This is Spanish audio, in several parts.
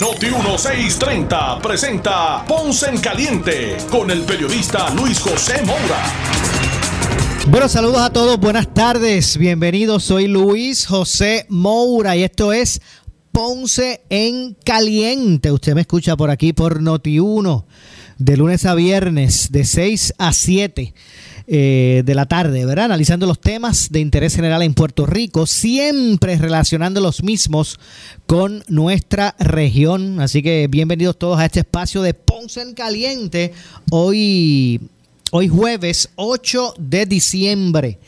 Noti 1630 presenta Ponce en Caliente con el periodista Luis José Moura. Bueno, saludos a todos, buenas tardes, bienvenidos, soy Luis José Moura y esto es Ponce en Caliente. Usted me escucha por aquí por Noti 1 de lunes a viernes de 6 a 7 eh, de la tarde, ¿verdad? Analizando los temas de interés general en Puerto Rico, siempre relacionando los mismos con nuestra región. Así que bienvenidos todos a este espacio de Ponce en Caliente. Hoy, hoy jueves 8 de diciembre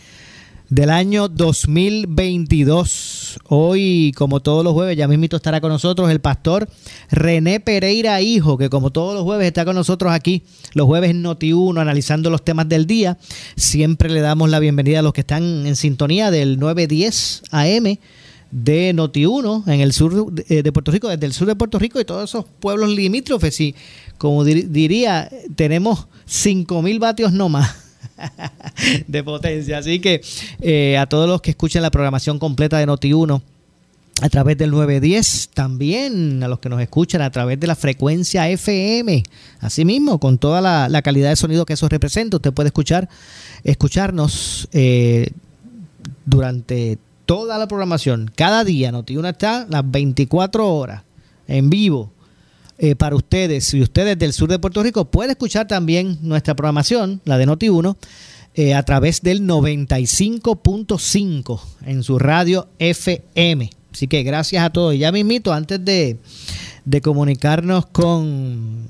del año 2022. Hoy, como todos los jueves, ya mismito estará con nosotros el pastor René Pereira Hijo, que como todos los jueves está con nosotros aquí, los jueves en Noti1, analizando los temas del día. Siempre le damos la bienvenida a los que están en sintonía del 910 AM de Noti1 en el sur de Puerto Rico, desde el sur de Puerto Rico y todos esos pueblos limítrofes. Y como diría, tenemos 5.000 vatios no más de potencia. Así que eh, a todos los que escuchen la programación completa de Noti1 a través del 910, también a los que nos escuchan a través de la frecuencia FM, asimismo, con toda la, calidad de sonido que eso representa, usted puede escuchar, escucharnos eh, durante toda la programación, cada día, Noti1 está las 24 horas en vivo eh, para ustedes. Si ustedes del sur de Puerto Rico puede escuchar también nuestra programación, la de Noti1, eh, a través del 95.5 en su radio FM. Así que gracias a todos. Y ya mismito, antes de, comunicarnos con,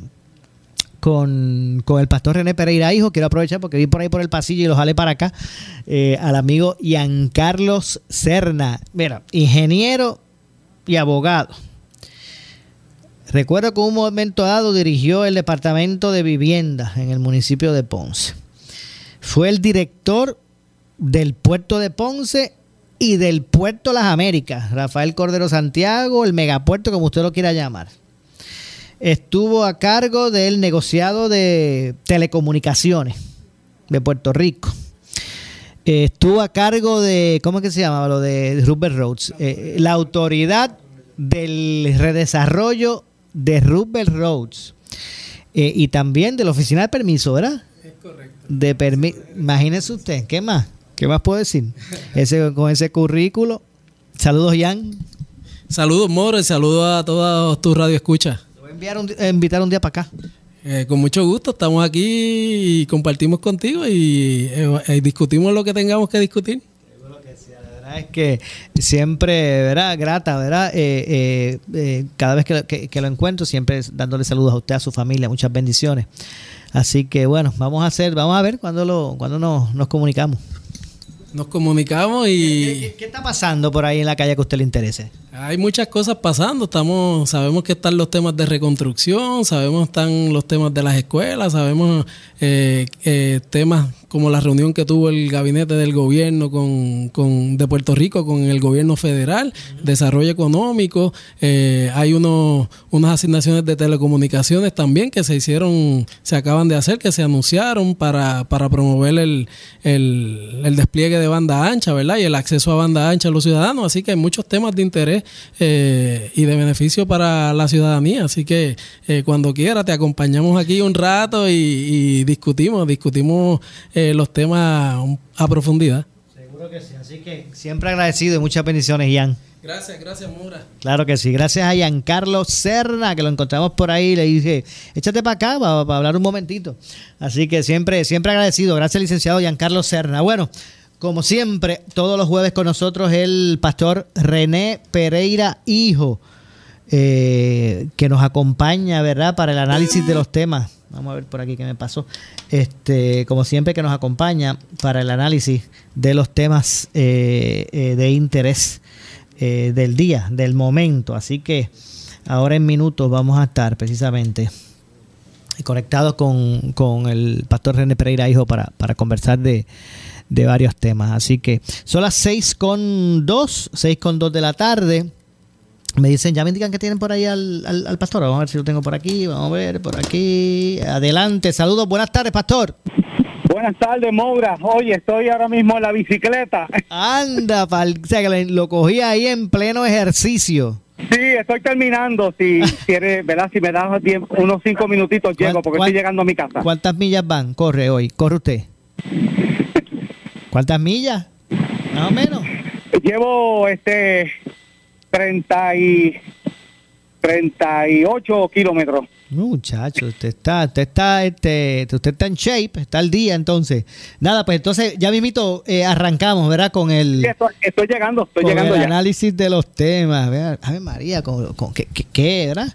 con, el pastor René Pereira Hijo, quiero aprovechar porque vi por ahí por el pasillo y lo jalé para acá, eh, al amigo Carlos Serna. Mira, ingeniero y abogado Recuerdo que en un momento dado dirigió el Departamento de Vivienda en el municipio de Ponce. Fue el director del puerto de Ponce y del puerto Las Américas, Rafael Cordero Santiago, el megapuerto como usted lo quiera llamar. Estuvo a cargo del negociado de telecomunicaciones de Puerto Rico. Estuvo a cargo de, ¿cómo es que se llamaba? Lo de Rupert Roads. Eh, la autoridad del redesarrollo de Rupert Roads eh, y también de la oficina de permiso, ¿verdad? Es correcto. De permi Imagínese usted, ¿qué más? ¿Qué más puedo decir? Ese, con ese currículo. Saludos, Jan. Saludos, Moro, y saludos a todos tus radioescuchas. Te voy a enviar un, invitar un día para acá. Eh, con mucho gusto, estamos aquí y compartimos contigo y eh, discutimos lo que tengamos que discutir es que siempre, ¿verdad? Grata, ¿verdad? Eh, eh, eh, cada vez que, lo encuentro, siempre dándole saludos a usted, a su familia, muchas bendiciones. Así que bueno, vamos a hacer, vamos a ver cuándo cuando nos, nos comunicamos. Nos comunicamos y... ¿Qué, está pasando por ahí en la calle que a usted le interese? Hay muchas cosas pasando. Estamos, sabemos que están los temas de reconstrucción, sabemos que están los temas de las escuelas, sabemos temas como la reunión que tuvo el gabinete del gobierno con, con de Puerto Rico con el gobierno federal, desarrollo económico, eh, hay unos, unas asignaciones de telecomunicaciones también que se hicieron, se acaban de hacer, que se anunciaron para, para promover el, el, despliegue de banda ancha, ¿verdad? Y el acceso a banda ancha a los ciudadanos, así que hay muchos temas de interés eh, y de beneficio para la ciudadanía, así que eh, cuando quiera te acompañamos aquí un rato y, discutimos, discutimos los temas a profundidad. Seguro que sí. Así que siempre agradecido y muchas bendiciones, Ian. Gracias, gracias, Mura. Claro que sí. Gracias a Ian Carlos Serna, que lo encontramos por ahí. Le dije, échate para acá para, hablar un momentito. Así que siempre, siempre agradecido. Gracias, licenciado Carlos Serna. Bueno, como siempre, todos los jueves con nosotros el pastor René Pereira Hijo, eh, que nos acompaña, ¿verdad?, para el análisis de los temas Vamos a ver por aquí qué me pasó. Este, como siempre que nos acompaña para el análisis de los temas eh, eh, de interés del día, del momento. Así que ahora en minutos vamos a estar precisamente conectados con, con el pastor René Pereira Hijo para, para conversar de, de varios temas. Así que son las 6 con 2, 6 con 2 de la tarde. Me dicen, ya me indican que tienen por ahí al, al, pastor. Vamos a ver si lo tengo por aquí. Vamos a ver, por aquí. Adelante, saludos. Buenas tardes, pastor. Buenas tardes, Moura. Oye, estoy ahora mismo en la bicicleta. Anda, pal, o sea, que lo cogí ahí en pleno ejercicio. Sí, estoy terminando. Si quieres, ¿verdad? Si me das unos cinco minutitos, llego porque estoy llegando a mi casa. ¿Cuántas millas van? Corre hoy, corre usted. ¿Cuántas millas? Más o menos. Llevo este 30 y 38 kilómetros. Muchacho, usted está, usted está, este, usted está en shape, está al día entonces. Nada, pues entonces ya mismito eh, arrancamos, ¿verdad? Con el... estoy, llegando, estoy llegando el análisis de los temas, ¿verdad? A ver, María, con, con ¿qué, qué, verdad?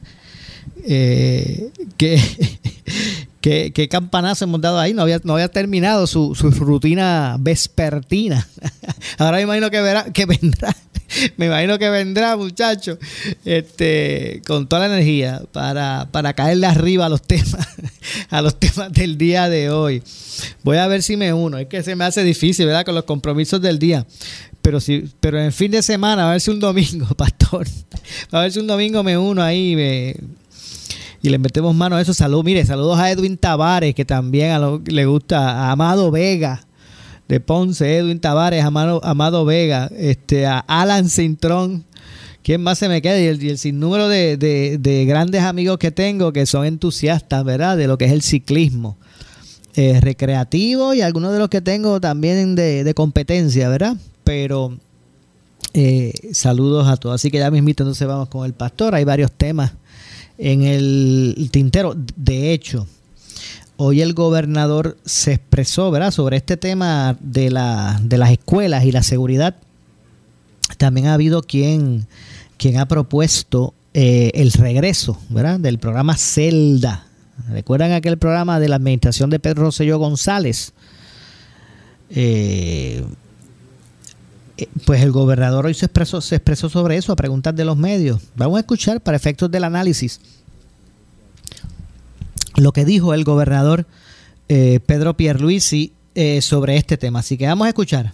Eh, ¿qué, qué, qué, campanazo hemos dado ahí. No había, no había terminado su, su rutina vespertina. Ahora me imagino que, verá, que vendrá me imagino que vendrá, muchacho, este, con toda la energía para, para caerle arriba a los temas, a los temas del día de hoy. Voy a ver si me uno. Es que se me hace difícil, ¿verdad? Con los compromisos del día. Pero si, pero en fin de semana, a ver si un domingo, pastor. A ver si un domingo me uno ahí y le metemos mano a eso. Salud, mire, saludos a Edwin Tavares, que también le gusta, a Amado Vega de Ponce, Edwin Tavares, Amado, Vega, este, a Alan Cintrón. ¿Quién más se me queda? Y el, sinnúmero de, grandes amigos que tengo que son entusiastas, ¿verdad? De lo que es el ciclismo eh, recreativo y algunos de los que tengo también de, competencia, ¿verdad? Pero eh, saludos a todos. Así que ya mismito entonces vamos con el pastor. Hay varios temas en el tintero. De hecho, Hoy el gobernador se expresó ¿verdad? sobre este tema de, la, de las escuelas y la seguridad. También ha habido quien, quien ha propuesto eh, el regreso ¿verdad? del programa Celda. ¿Recuerdan aquel programa de la administración de Pedro Rosselló González? Eh, pues el gobernador hoy se expresó, sobre eso a preguntas de los medios. Vamos a escuchar para efectos del análisis lo que dijo el gobernador eh, Pedro Pierluisi eh, sobre este tema. Así que vamos a escuchar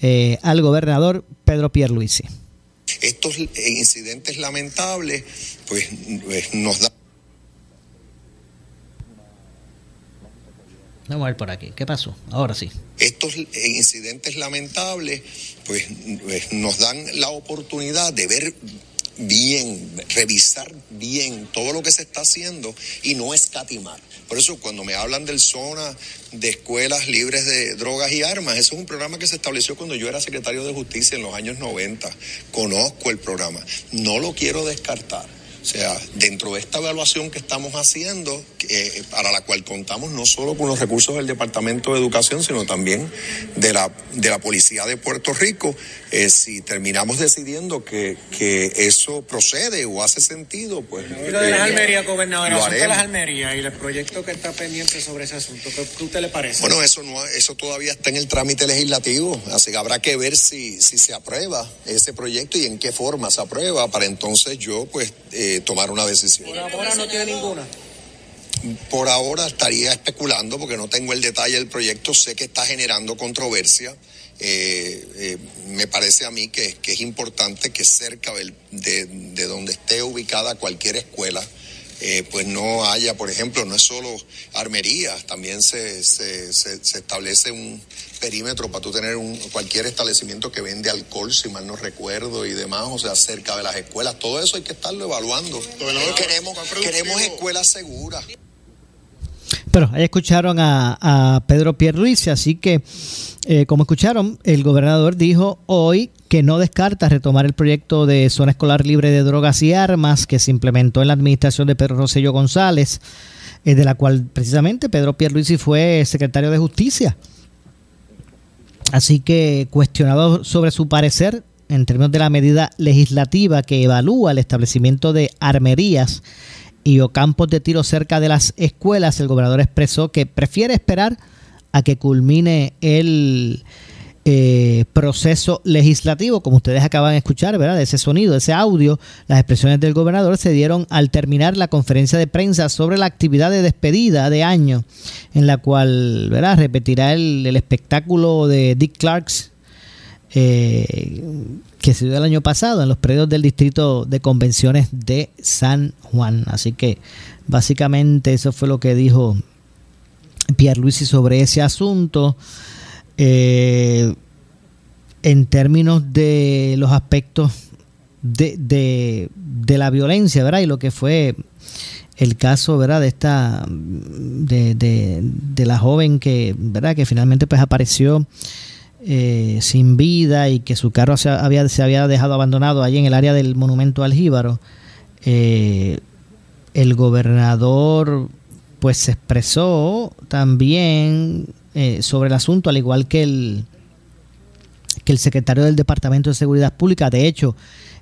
eh, al gobernador Pedro Pierluisi. Estos incidentes lamentables, pues, pues nos da Vamos a ver por aquí. ¿Qué pasó? Ahora sí. Estos incidentes lamentables, pues, pues nos dan la oportunidad de ver bien, revisar bien todo lo que se está haciendo y no escatimar. Por eso cuando me hablan del zona de escuelas libres de drogas y armas, eso es un programa que se estableció cuando yo era secretario de justicia en los años 90. Conozco el programa, no lo quiero descartar o sea, dentro de esta evaluación que estamos haciendo, eh, para la cual contamos no solo con los recursos del Departamento de Educación, sino también de la, de la Policía de Puerto Rico, eh, si terminamos decidiendo que, que, eso procede o hace sentido, pues... Y lo de las Almerías, gobernador, el de las Almerías y el proyecto que está pendiente sobre ese asunto, ¿qué usted le parece? Bueno, eso, no, eso todavía está en el trámite legislativo, así que habrá que ver si, si se aprueba ese proyecto y en qué forma se aprueba, para entonces yo, pues... Eh, tomar una decisión. ¿Por ahora no tiene ninguna? Por ahora estaría especulando porque no tengo el detalle del proyecto, sé que está generando controversia. Eh, eh, me parece a mí que, es importante que cerca de, de, donde esté ubicada cualquier escuela, eh, pues no haya, por ejemplo, no es solo armerías, también se, se, se establece un, perímetro para tú tener un, cualquier establecimiento que vende alcohol, si mal no recuerdo, y demás, o sea, cerca de las escuelas. Todo eso hay que estarlo evaluando. queremos, queremos escuelas seguras. Pero ahí escucharon a, a Pedro Pierluisi, así que, eh, como escucharon, el gobernador dijo hoy que no descarta retomar el proyecto de zona escolar libre de drogas y armas que se implementó en la administración de Pedro Rosello González, eh, de la cual precisamente Pedro Pierluisi fue secretario de Justicia. Así que cuestionado sobre su parecer en términos de la medida legislativa que evalúa el establecimiento de armerías y o campos de tiro cerca de las escuelas, el gobernador expresó que prefiere esperar a que culmine el, eh, proceso legislativo, como ustedes acaban de escuchar, ¿verdad? De ese sonido, ese audio, las expresiones del gobernador se dieron al terminar la conferencia de prensa sobre la actividad de despedida de año, en la cual, ¿verdad? Repetirá el, espectáculo de Dick Clarks, eh, que se dio el año pasado en los predios del distrito de convenciones de San Juan. Así que básicamente eso fue lo que dijo Pierre Luisi sobre ese asunto. Eh, en términos de los aspectos de, de, la violencia, ¿verdad? Y lo que fue el caso, ¿verdad? De esta, de, la joven que, ¿verdad? Que finalmente pues apareció eh, sin vida y que su carro se había, se había dejado abandonado allí en el área del monumento al Jíbaro. Eh, el gobernador pues se expresó también eh, sobre el asunto, al igual que el, que el secretario del Departamento de Seguridad Pública. De hecho,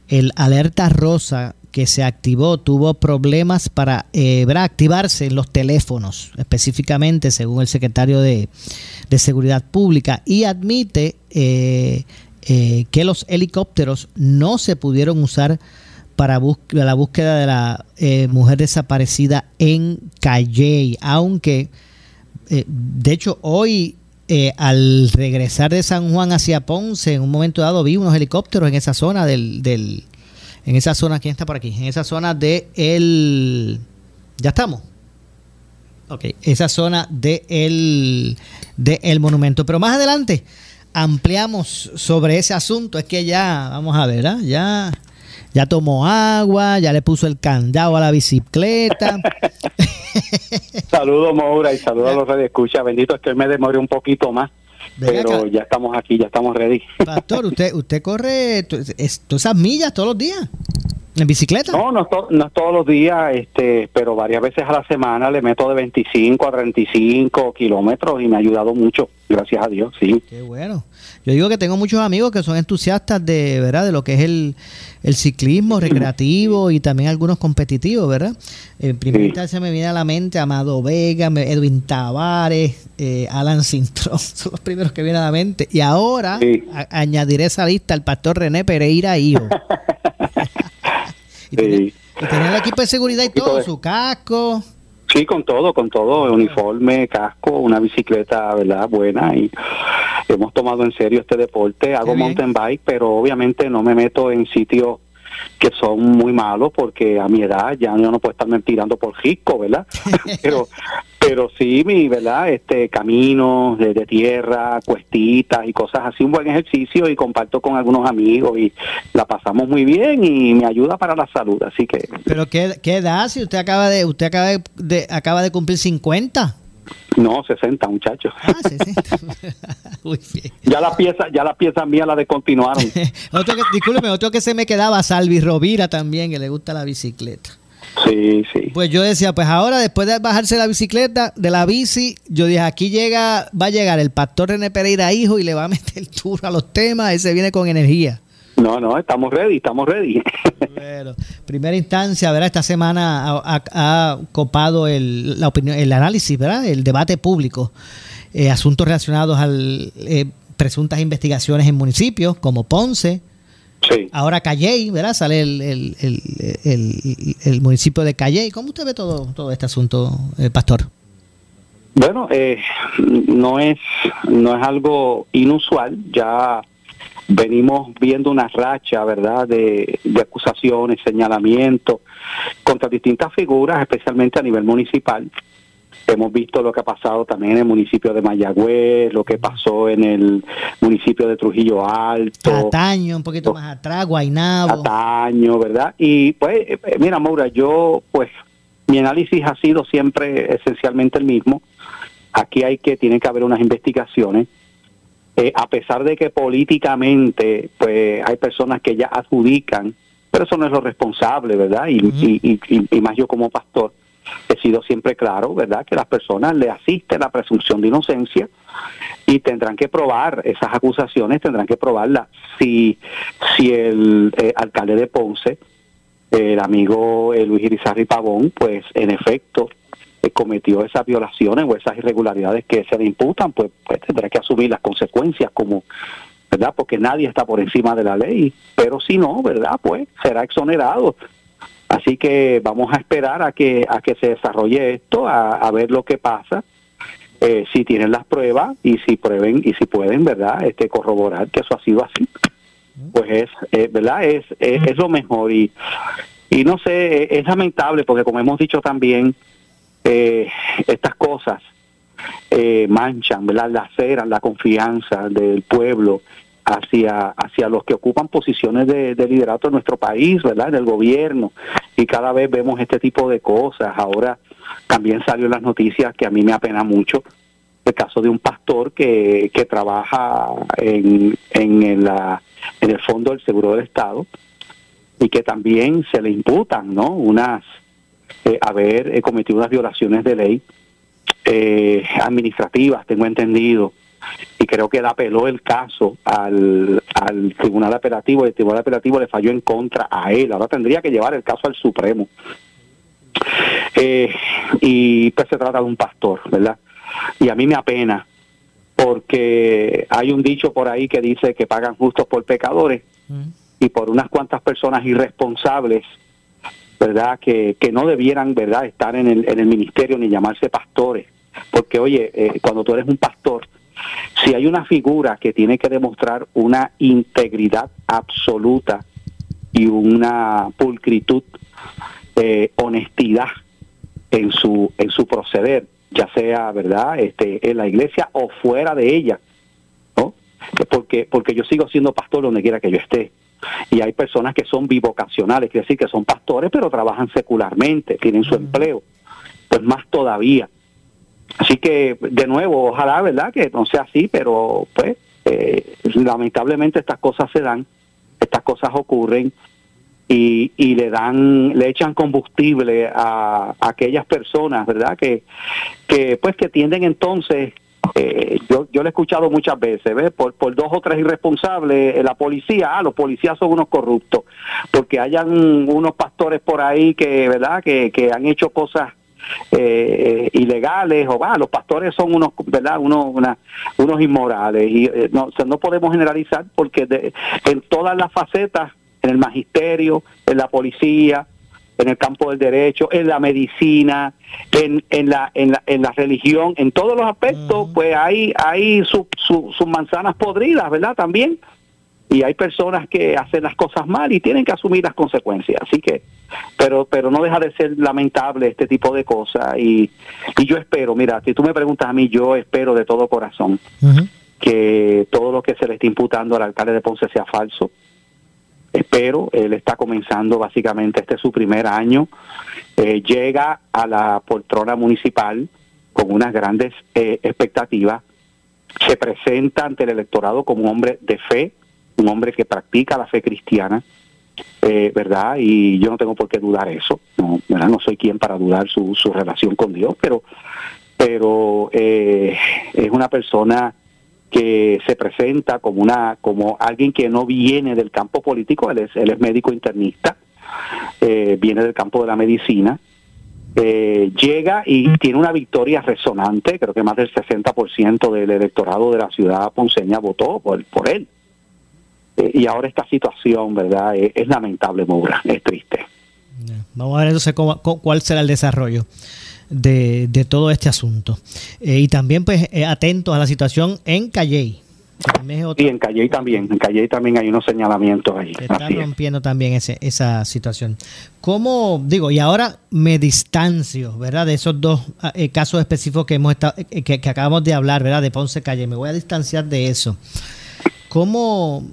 el alerta rosa que se activó tuvo problemas para eh, activarse en los teléfonos, específicamente según el secretario de, Seguridad Pública, y admite eh, que los helicópteros no se pudieron usar para la búsqueda de la mujer desaparecida en Calley, aunque eh, de hecho, hoy, eh, al regresar de San Juan hacia Ponce, en un momento dado vi unos helicópteros en esa zona del, del en esa zona, ¿quién está por aquí? En esa zona de el, ya estamos. Ok, esa zona de el, de el monumento. Pero más adelante ampliamos sobre ese asunto. Es que ya, vamos a ver, ¿ah? ya, ya tomó agua, ya le puso el candado a la bicicleta. saludos, Moura, y saludos a los escucha Bendito es que me demore un poquito más. pero ya estamos aquí, ya estamos ready. Pastor, ¿usted, usted corre todas esas millas todos los días? ¿En bicicleta? No, no, no todos los días, este, pero varias veces a la semana le meto de 25 a 35 kilómetros y me ha ayudado mucho, gracias a Dios, sí. Qué bueno. Yo digo que tengo muchos amigos que son entusiastas de, ¿verdad? De lo que es el, ciclismo recreativo y también algunos competitivos, ¿verdad? En primer se me viene a la mente Amado Vega, Edwin Tavares, eh, Alan Sintrón, son los primeros que vienen a la mente. Y ahora añadiré esa lista al pastor René Pereira Hijo. Y, tenía, el equipo de seguridad y todo, su casco. Sí, con todo, con todo, uniforme, casco, una bicicleta, ¿verdad? Buena y hemos tomado en serio este deporte. Hago mountain bike, pero obviamente no me meto en sitios que son muy malos porque a mi edad ya yo no puedo estarme tirando por risco, ¿verdad? pero pero sí, mi, ¿verdad? Este caminos de, tierra, cuestitas y cosas así, un buen ejercicio y comparto con algunos amigos y la pasamos muy bien y me ayuda para la salud, así que Pero qué, qué edad si usted acaba de usted acaba de, acaba de cumplir 50? No, 60, muchachos. Ah, 60. Ya la pieza, ya la pieza mía la descontinuaron. otro que, discúlpeme, otro que se me quedaba, Salvi Rovira también, que le gusta la bicicleta. Sí, sí. Pues yo decía, pues ahora después de bajarse la bicicleta, de la bici, yo dije, aquí llega, va a llegar el pastor René Pereira hijo y le va a meter el tour a los temas, ese viene con energía. No, no, estamos ready, estamos ready. Bueno, primera instancia, ¿verdad? Esta semana ha, copado el, la opinión, el análisis, ¿verdad? El debate público, eh, asuntos relacionados a eh, presuntas investigaciones en municipios como Ponce, Sí. Ahora Calley, ¿verdad? Sale el, el, el, el, municipio de Calley. ¿Cómo usted ve todo, todo este asunto, eh, Pastor? Bueno, eh, no es no es algo inusual. Ya venimos viendo una racha, ¿verdad?, de, de acusaciones, señalamientos contra distintas figuras, especialmente a nivel municipal. Hemos visto lo que ha pasado también en el municipio de Mayagüez, lo que pasó en el municipio de Trujillo Alto. Ataño, un poquito más atrás. Ataño, ¿verdad? Y pues, eh, mira, Maura, yo, pues, mi análisis ha sido siempre esencialmente el mismo. Aquí hay que, tiene que haber unas investigaciones. Eh, a pesar de que políticamente, pues, hay personas que ya adjudican, pero eso no es lo responsable, ¿verdad? y, y, y más yo como pastor he sido siempre claro, ¿verdad?, que las personas le asiste la presunción de inocencia y tendrán que probar esas acusaciones, tendrán que probarlas. Si, si el eh, alcalde de Ponce, el amigo eh, Luis Irizarry Pavón, pues en efecto eh, cometió esas violaciones o esas irregularidades que se le imputan, pues, pues tendrá que asumir las consecuencias como, ¿verdad? Porque nadie está por encima de la ley, pero si no, ¿verdad? Pues será exonerado. Así que vamos a esperar a que a que se desarrolle esto, a, ver lo que pasa, eh, si tienen las pruebas y si prueben y si pueden, ¿verdad? Este corroborar que eso ha sido así. Pues es, eh, ¿verdad? Es, es, es lo mejor y y no sé, es lamentable porque como hemos dicho también, eh, estas cosas eh, manchan, ¿verdad? Laceran la confianza del pueblo hacia, hacia los que ocupan posiciones de, liderato en nuestro país, ¿verdad? En el gobierno. Y cada vez vemos este tipo de cosas. Ahora también salió en las noticias que a mí me apena mucho el caso de un pastor que, que trabaja en, en, la, en el Fondo del Seguro del Estado y que también se le imputan, ¿no? Unas eh, haber eh, cometido unas violaciones de ley eh, administrativas, tengo entendido, y creo que él apeló el caso al, al Tribunal Apelativo y el Tribunal Apelativo le falló en contra a él. Ahora tendría que llevar el caso al Supremo. y pues se trata de un pastor, ¿verdad? Y a mí me apena porque hay un dicho por ahí que dice que pagan justos por pecadores y por unas cuantas personas irresponsables, ¿verdad? Que, que no debieran, ¿verdad?, estar en el, en el ministerio ni llamarse pastores. Porque, oye, eh, cuando tú eres un pastor, si hay una figura que tiene que demostrar una integridad absoluta y una pulcritud, eh, honestidad en su, en su proceder, ya sea, ¿verdad?, este, en la iglesia o fuera de ella, ¿no? Porque, porque yo sigo siendo pastor donde quiera que yo esté y hay personas que son bivocacionales, quiere decir que son pastores, pero trabajan secularmente, tienen su empleo, pues más todavía. Así que, de nuevo, ojalá, ¿verdad?, que no sea así, pero pues eh, lamentablemente estas cosas se dan, estas cosas ocurren y, y le dan, le echan combustible a, a aquellas personas, ¿verdad?, que, que pues que tienden entonces eh, yo, yo lo he escuchado muchas veces, ¿ves? Por, por dos o tres irresponsables, eh, la policía, ah, los policías son unos corruptos, porque hayan unos pastores por ahí que, ¿verdad?, que, que han hecho cosas eh, ilegales o va, los pastores son unos, ¿verdad?, unos, unos inmorales y no, no podemos generalizar porque en todas las facetas, en el magisterio, en la policía, en el campo del derecho, en la medicina, en, en, la, en, la, en la religión, en todos los aspectos, pues hay, hay sus manzanas podridas, ¿verdad? También. Y hay personas que hacen las cosas mal y tienen que asumir las consecuencias. Así que, pero, pero no deja de ser lamentable este tipo de cosas. Y, y yo espero, mira, si tú me preguntas a mí, yo espero de todo corazón que todo lo que se le está imputando al alcalde de Ponce sea falso espero, él está comenzando básicamente, este es su primer año, eh, llega a la poltrona municipal con unas grandes eh, expectativas, se presenta ante el electorado como un hombre de fe, un hombre que practica la fe cristiana, eh, ¿verdad? Y yo no tengo por qué dudar eso, no, ¿verdad? no soy quien para dudar su, su relación con Dios, pero, pero es una persona que se presenta como una como alguien que no viene del campo político, él es, él es médico internista, eh, viene del campo de la medicina, eh, llega y tiene una victoria resonante, creo que más del 60% del electorado de la ciudad ponceña votó por, por él. Eh, y ahora esta situación, ¿verdad? Es, lamentable, Moura, es triste. Vamos a ver entonces cuál será el desarrollo de, de todo este asunto. Eh, y también pues eh, atentos a la situación en Calley. Sí, en Calley también, en Calley también hay unos señalamientos ahí. Está rompiendo también ese, esa situación. ¿Cómo, digo, y ahora me distancio, ¿verdad? De esos dos ah, eh, casos específicos que hemos estado, que, que, acabamos de hablar, ¿verdad? De Ponce Calle, me voy a distanciar de eso. ¿Cómo,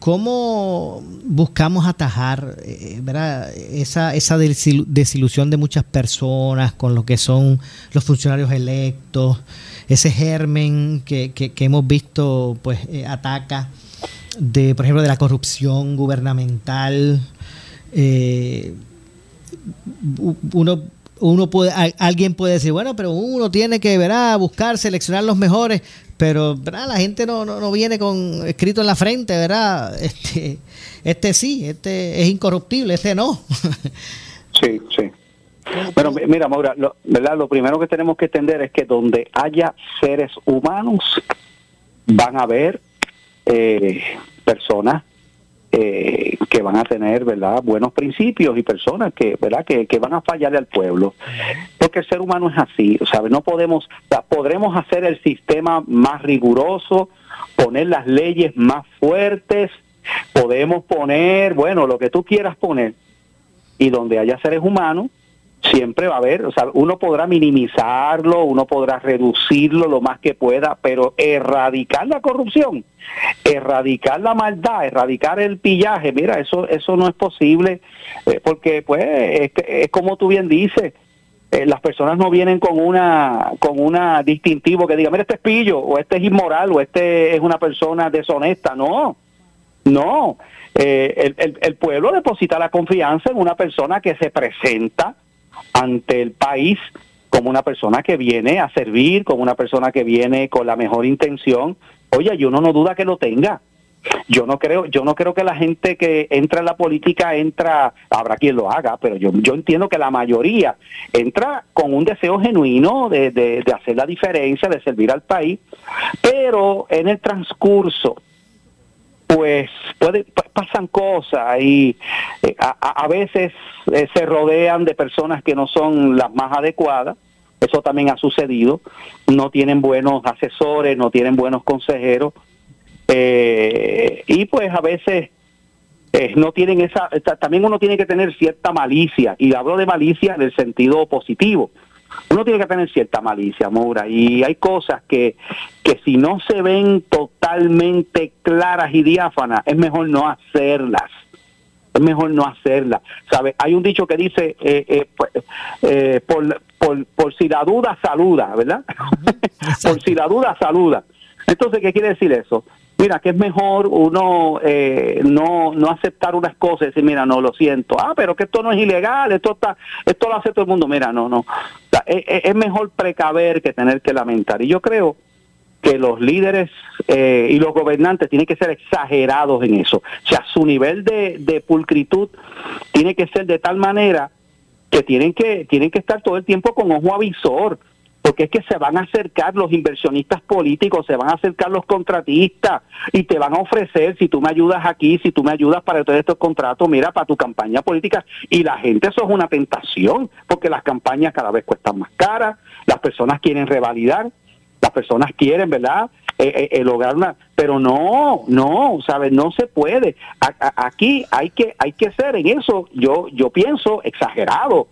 ¿Cómo buscamos atajar eh, esa, esa desilusión de muchas personas con lo que son los funcionarios electos, ese germen que, que, hemos visto pues eh, ataca de, por ejemplo, de la corrupción gubernamental? Eh, uno uno puede, alguien puede decir, bueno, pero uno tiene que ¿verdad? buscar, seleccionar los mejores, pero ¿verdad? la gente no, no, viene con escrito en la frente, ¿verdad? Este, este sí, este es incorruptible, este no. sí, sí. Pero mira, Maura, lo, ¿verdad? lo primero que tenemos que entender es que donde haya seres humanos van a haber eh, personas eh, que van a tener verdad buenos principios y personas que verdad que, van a fallarle al pueblo. Porque el ser humano es así ¿sabes? no podemos podremos hacer el sistema más riguroso poner las leyes más fuertes podemos poner bueno lo que tú quieras poner y donde haya seres humanos siempre va a haber, o sea, uno podrá minimizarlo, uno podrá reducirlo lo más que pueda, pero erradicar la corrupción, erradicar la maldad, erradicar el pillaje, mira, eso eso no es posible, eh, porque pues es, como tú bien dices, eh, las personas no vienen con una con una distintivo que diga, mira, este es pillo, o este es inmoral, o este es una persona deshonesta, no, no, eh, el, el pueblo deposita la confianza en una persona que se presenta ante el país como una persona que viene a servir, como una persona que viene con la mejor intención. Oye, yo no no duda que lo tenga. Yo no creo, yo no creo que la gente que entra en la política entra, habrá quien lo haga, pero yo, yo entiendo que la mayoría entra con un deseo genuino de, de, de hacer la diferencia, de servir al país, pero en el transcurso pues puede, pasan cosas y eh, a, veces eh, se rodean de personas que no son las más adecuadas. Eso también ha sucedido. No tienen buenos asesores, no tienen buenos consejeros. Eh, y pues a veces no tienen esa, también uno tiene que tener cierta malicia, y hablo de malicia en el sentido positivo uno tiene que tener cierta malicia, Moura, y hay cosas que, que si no se ven totalmente claras y diáfanas, es mejor no hacerlas. Es mejor no hacerlas. ¿Sabe? Hay un dicho que dice, eh, eh, pues, eh, por, por, por si la duda saluda, ¿verdad? por si la duda saluda. Entonces, ¿qué quiere decir eso? mira, que es mejor uno eh, no, no aceptar unas cosas y decir, mira, no, lo siento, ah, pero que esto no es ilegal, esto está, esto lo hace todo el mundo, mira, no, no. Es, mejor precaver que tener que lamentar. Y yo creo que los líderes eh, y los gobernantes tienen que ser exagerados en eso. O sea, su nivel de, de pulcritud tiene que ser de tal manera que tienen que tienen que estar todo el tiempo con ojo avisor porque es que se van a acercar los inversionistas políticos, se van a acercar los contratistas y te van a ofrecer, si tú me ayudas aquí, si tú me ayudas para todos estos contratos, mira, para tu campaña política. Y la gente, eso es una tentación, porque las campañas cada vez cuestan más caras, las personas quieren revalidar, las personas quieren, ¿verdad? Eh, eh, eh, lograr una, pero no, no, sabes, no se puede. aquí hay que, hay que ser en eso, yo, yo pienso exagerado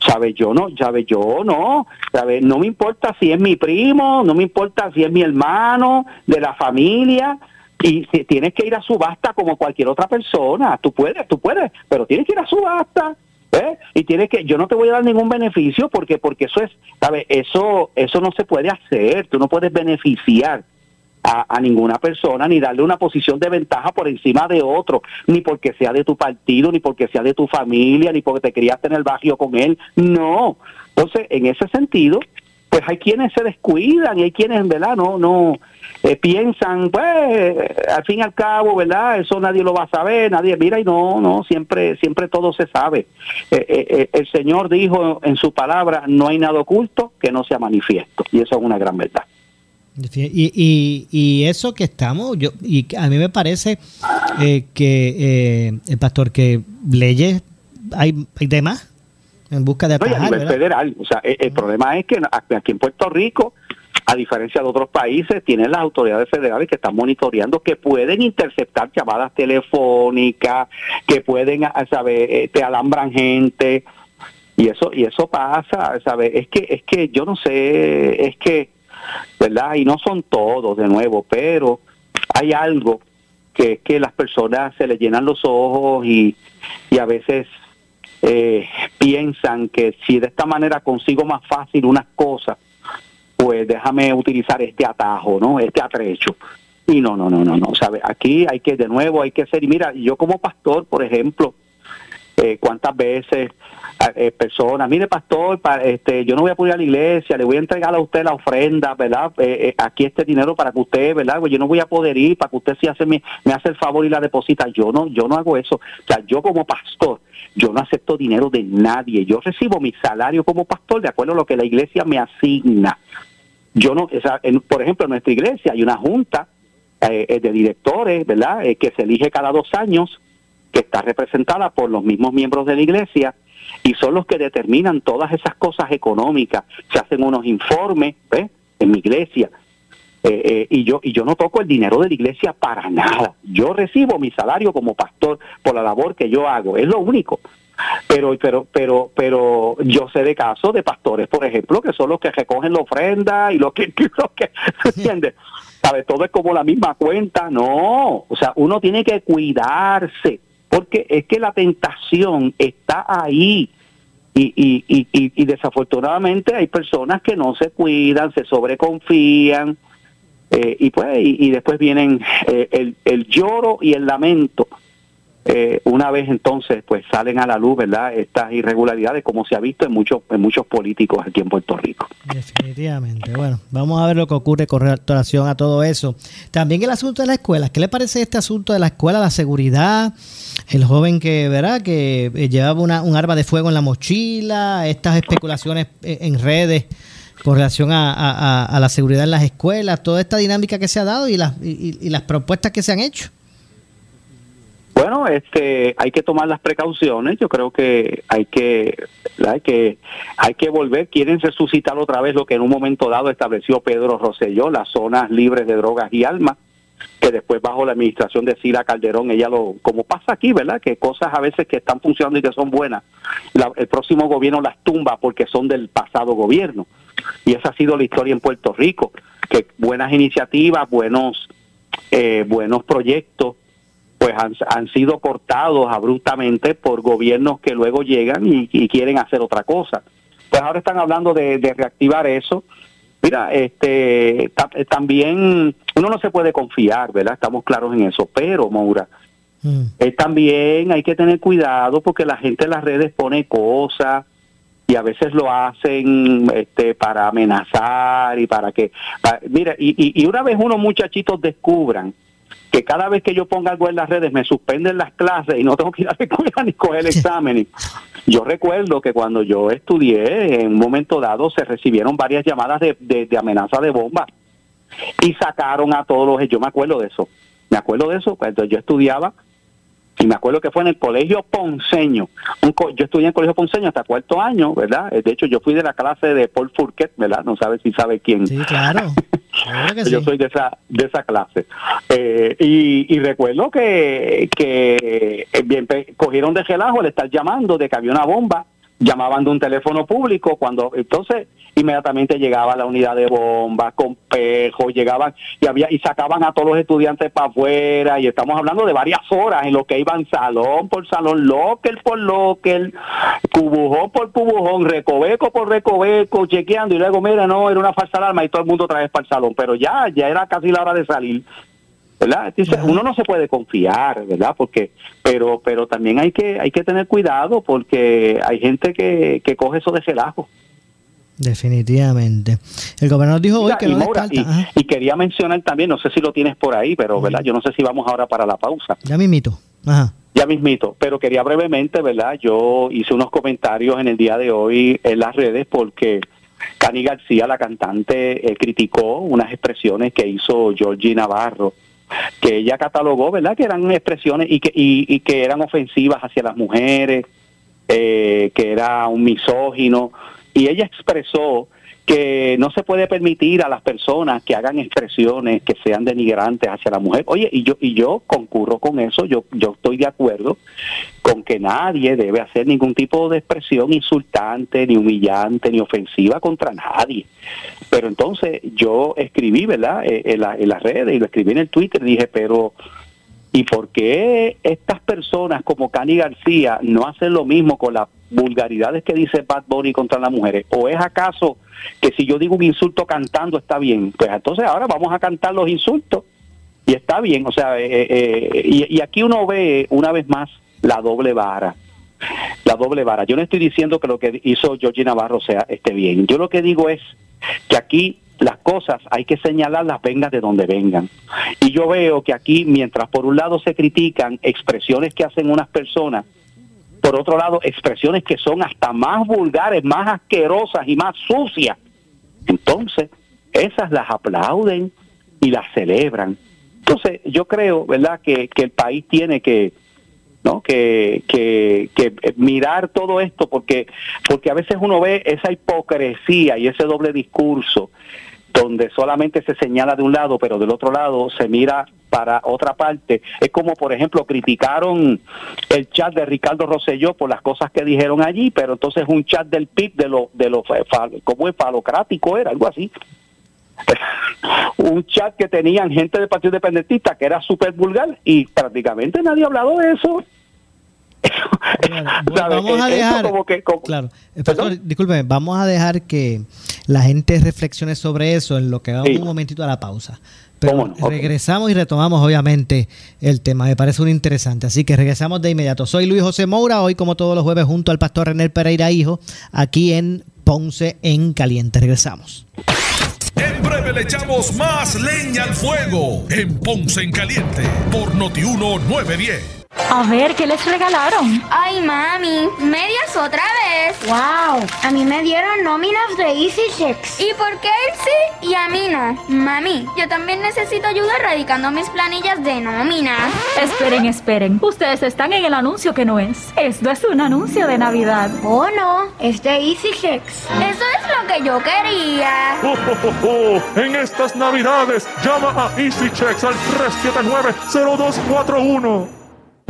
¿Sabe? Yo no, ¿sabe? Yo no, ¿sabe? No me importa si es mi primo, no me importa si es mi hermano, de la familia, y si tienes que ir a subasta como cualquier otra persona, tú puedes, tú puedes, pero tienes que ir a subasta, ¿eh? Y tienes que, yo no te voy a dar ningún beneficio porque, porque eso es, ¿sabes? Eso, eso no se puede hacer, tú no puedes beneficiar a, ninguna persona, ni darle una posición de ventaja por encima de otro, ni porque sea de tu partido, ni porque sea de tu familia, ni porque te querías tener barrio con él. No. Entonces, en ese sentido, pues hay quienes se descuidan y hay quienes, ¿verdad? No, no eh, piensan, pues, al fin y al cabo, ¿verdad? Eso nadie lo va a saber, nadie mira y no, no, siempre, siempre todo se sabe. Eh, eh, el Señor dijo en su palabra, no hay nada oculto que no sea manifiesto y eso es una gran verdad. Y, y, y, eso que estamos, yo y a mí me parece eh, que eh, el pastor que leyes hay, hay demás en busca de atajar, a nivel federal, o sea, el, problema es que aquí en Puerto Rico, a diferencia de otros países, tienen las autoridades federales que están monitoreando, que pueden interceptar llamadas telefónicas, que pueden, saber, eh, te alambran gente. Y eso y eso pasa, ¿sabes? Es que es que yo no sé, es que ¿verdad? Y no son todos, de nuevo, pero hay algo que es que las personas se les llenan los ojos y, y a veces eh, piensan que si de esta manera consigo más fácil unas cosas, pues déjame utilizar este atajo, ¿no? Este atrecho. Y no, no, no, no, no, ¿sabe? Aquí hay que, de nuevo, hay que ser, y mira, yo como pastor, por ejemplo, eh, cuántas veces eh, personas, mire pastor, este, yo no voy a poder a la iglesia, le voy a entregar a usted la ofrenda, ¿verdad? Eh, aquí este dinero para que usted, ¿verdad? Pues yo no voy a poder ir para que usted sí hace, me, me hace el favor y la deposita. Yo no, yo no hago eso. O sea, yo como pastor, yo no acepto dinero de nadie. Yo recibo mi salario como pastor de acuerdo a lo que la iglesia me asigna. Yo no, por ejemplo, en nuestra iglesia hay una junta de directores, ¿verdad? que se elige cada dos años que está representada por los mismos miembros de la iglesia y son los que determinan todas esas cosas económicas. Se hacen unos informes ¿ves? en mi iglesia eh, eh, y yo y yo no toco el dinero de la iglesia para nada. Yo recibo mi salario como pastor por la labor que yo hago, es lo único. Pero pero pero pero yo sé de casos de pastores, por ejemplo, que son los que recogen la ofrenda y los que, los que ¿entiendes? ¿Sabe? Todo es como la misma cuenta, no, o sea, uno tiene que cuidarse porque es que la tentación está ahí. Y, y, y, y, desafortunadamente hay personas que no se cuidan, se sobreconfían, eh, y pues y, después vienen eh, el, el lloro y el lamento eh, una vez entonces pues salen a la luz, ¿verdad? Estas irregularidades como se ha visto en muchos en muchos políticos aquí en Puerto Rico. Definitivamente. Bueno, vamos a ver lo que ocurre con relación a todo eso. También el asunto de la escuela. ¿Qué le parece este asunto de la escuela, la seguridad? El joven que, ¿verdad? Que eh, llevaba una, un arma de fuego en la mochila, estas especulaciones eh, en redes con relación a, la seguridad en las escuelas, toda esta dinámica que se ha dado y las, y las propuestas que se han hecho. Bueno, este, hay que tomar las precauciones. Yo creo que hay que, hay que, hay que volver. Quieren resucitar otra vez lo que en un momento dado estableció Pedro Rosselló, las zonas libres de drogas y almas, que después bajo la administración de Sila Calderón, ella lo, como pasa aquí, ¿verdad? Que cosas a veces que están funcionando y que son buenas, el próximo gobierno las tumba porque son del pasado gobierno. Y esa ha sido la historia en Puerto Rico, que buenas iniciativas, buenos, eh, buenos proyectos pues han, sido cortados abruptamente por gobiernos que luego llegan y, quieren hacer otra cosa. Pues ahora están hablando de, reactivar eso. Mira, este también uno no se puede confiar, ¿verdad? Estamos claros en eso, pero Maura, mm. eh, también hay que tener cuidado porque la gente en las redes pone cosas y a veces lo hacen este para amenazar y para que mira y, y una vez unos muchachitos descubran que cada vez que yo ponga algo en las redes me suspenden las clases y no tengo que ir a la escuela ni coger el examen. Yo recuerdo que cuando yo estudié, en un momento dado se recibieron varias llamadas de, de, amenaza de bomba y sacaron a todos los... Yo me acuerdo de eso. Me acuerdo de eso cuando yo estudiaba y me acuerdo que fue en el colegio Ponceño. yo estudié en el colegio Ponceño hasta cuarto año, ¿verdad? De hecho, yo fui de la clase de Paul Fourquet, ¿verdad? No sabes si sabe quién. Sí, claro. yo soy de esa de esa clase. Eh, y, recuerdo que, que eh, bien, cogieron de relajo al estar llamando de que había una bomba llamaban de un teléfono público cuando entonces inmediatamente llegaba la unidad de bomba con pejos llegaban y había y sacaban a todos los estudiantes para afuera y estamos hablando de varias horas en lo que iban salón por salón locker por locker cubujón por cubujón recoveco por recoveco chequeando y luego mira no era una falsa alarma y todo el mundo otra vez para el salón pero ya ya era casi la hora de salir ¿verdad? uno no se puede confiar, ¿verdad? Porque, pero, pero también hay que, hay que tener cuidado porque hay gente que, que coge eso de relajo. Definitivamente. El gobernador dijo hoy que no y, y, quería mencionar también, no sé si lo tienes por ahí, pero verdad, yo no sé si vamos ahora para la pausa. Ya mismito. Ajá. Ya mismito, pero quería brevemente, ¿verdad? Yo hice unos comentarios en el día de hoy en las redes porque Cani García, la cantante, eh, criticó unas expresiones que hizo Georgie Navarro que ella catalogó, ¿verdad? Que eran expresiones y que, y, que eran ofensivas hacia las mujeres, eh, que era un misógino. Y ella expresó que no se puede permitir a las personas que hagan expresiones que sean denigrantes hacia la mujer. Oye, y yo y yo concurro con eso, yo yo estoy de acuerdo con que nadie debe hacer ningún tipo de expresión insultante, ni humillante, ni ofensiva contra nadie. Pero entonces yo escribí, ¿verdad? Eh, en, la, en las redes y lo escribí en el Twitter, dije, pero ¿y por qué estas personas como Cani García no hacen lo mismo con las vulgaridades que dice Bad Bunny contra las mujeres? ¿O es acaso que si yo digo un insulto cantando está bien? Pues entonces ahora vamos a cantar los insultos y está bien. O sea, eh, eh, y, y aquí uno ve una vez más la doble vara. la doble vara. Yo no estoy diciendo que lo que hizo Georgie Navarro sea esté bien. Yo lo que digo es que aquí las cosas hay que señalarlas vengan de donde vengan. Y yo veo que aquí, mientras por un lado se critican expresiones que hacen unas personas, por otro lado expresiones que son hasta más vulgares, más asquerosas y más sucias, entonces esas las aplauden y las celebran. Entonces yo creo, ¿verdad?, que, que el país tiene que, ¿no? Que, que, que, mirar todo esto porque porque a veces uno ve esa hipocresía y ese doble discurso donde solamente se señala de un lado, pero del otro lado se mira para otra parte. Es como, por ejemplo, criticaron el chat de Ricardo Rosselló por las cosas que dijeron allí, pero entonces un chat del PIB de lo, de lo como es falocrático era, algo así. un chat que tenían gente del Partido Independentista que era súper vulgar y prácticamente nadie ha hablado de eso. vamos a dejar, claro, disculpe, vamos a dejar que la gente reflexione sobre eso en lo que vamos un momentito a la pausa. Pero regresamos y retomamos obviamente el tema. Me parece un interesante. Así que regresamos de inmediato. Soy Luis José Moura, hoy como todos los jueves junto al pastor René Pereira Hijo, aquí en Ponce en Caliente. Regresamos. En breve le echamos más leña al fuego en Ponce en Caliente por Notiuno 910. A ver, ¿qué les regalaron? Ay, mami, medias otra vez. Wow, a mí me dieron nóminas de Easy Checks. ¿Y por qué él sí y a mí no? Mami, yo también necesito ayuda radicando mis planillas de nóminas. Esperen, esperen. Ustedes están en el anuncio que no es. Esto es un anuncio de Navidad. Oh, no, es de Easy Checks. Eso es lo que yo quería. Oh, oh, oh, en estas Navidades, llama a Easy Checks al 379-0241.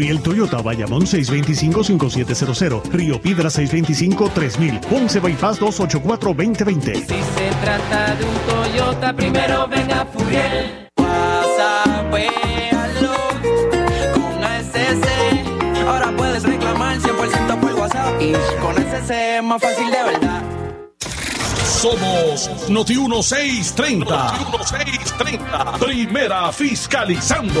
Furiel Toyota, Bayamón 625-5700, Río Piedra 625-3000, Ponce Bypass 284-2020. Si se trata de un Toyota, primero venga Furiel. Con ASC, ahora puedes reclamar 100% por WhatsApp. Y con ASC es más fácil de verdad. Somos Noti 1630. Noti 1630. Primera fiscalizando.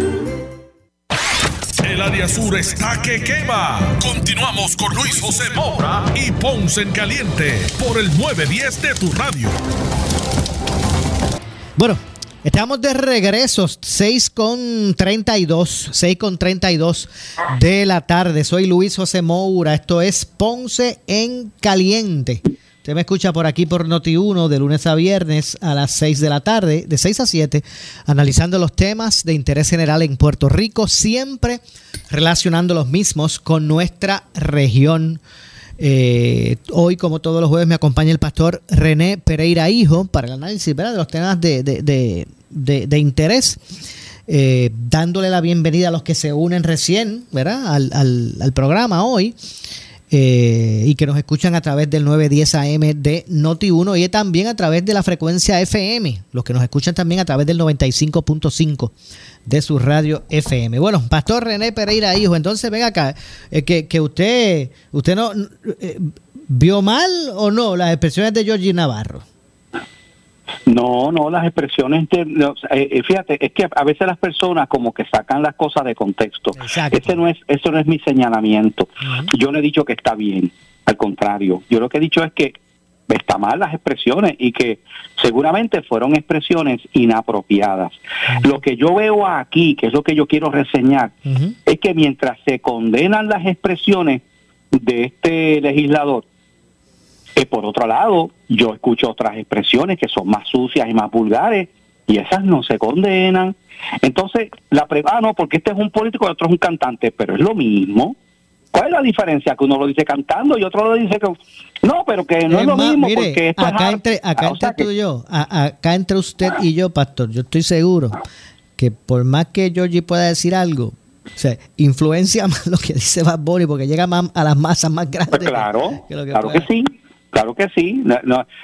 El área sur está que quema. Continuamos con Luis José Moura y Ponce en Caliente por el 910 de tu radio. Bueno, estamos de regreso, 6 con 32, 6 con 32 de la tarde. Soy Luis José Moura, esto es Ponce en Caliente. Usted me escucha por aquí por Noti1 de lunes a viernes a las 6 de la tarde, de 6 a 7, analizando los temas de interés general en Puerto Rico, siempre relacionando los mismos con nuestra región. Eh, hoy, como todos los jueves, me acompaña el pastor René Pereira Hijo para el análisis de los temas de, interés. Eh, dándole la bienvenida a los que se unen recién ¿verdad? Al, al programa hoy. Eh, y que nos escuchan a través del 910 AM de Noti1 y también a través de la frecuencia FM, los que nos escuchan también a través del 95.5 de su radio FM. Bueno, Pastor René Pereira, hijo, entonces venga acá, eh, que, que, usted, usted no eh, vio mal o no las expresiones de Georgie Navarro. No, no, las expresiones, de, eh, fíjate, es que a veces las personas como que sacan las cosas de contexto. Ese no es, eso no es mi señalamiento. Yo no he dicho que está bien, al contrario. Yo lo que he dicho es que está mal las expresiones y que seguramente fueron expresiones inapropiadas. Lo que yo veo aquí, que es lo que yo quiero reseñar, es que mientras se condenan las expresiones de este legislador, que por otro lado, yo escucho otras expresiones que son más sucias y más vulgares y esas no se condenan. Entonces, la pre ah, no, porque este es un político y otro es un cantante, pero es lo mismo. ¿Cuál es la diferencia? Que uno lo dice cantando y otro lo dice que... No, pero que no es, lo mismo porque acá entre, acá entre tú y yo, acá entre usted y yo, pastor, yo estoy seguro que por más que Georgie pueda decir algo, o sea, influencia más lo que dice Bad Bunny porque llega más a las masas más grandes. Pues claro, claro que sí. Claro que sí.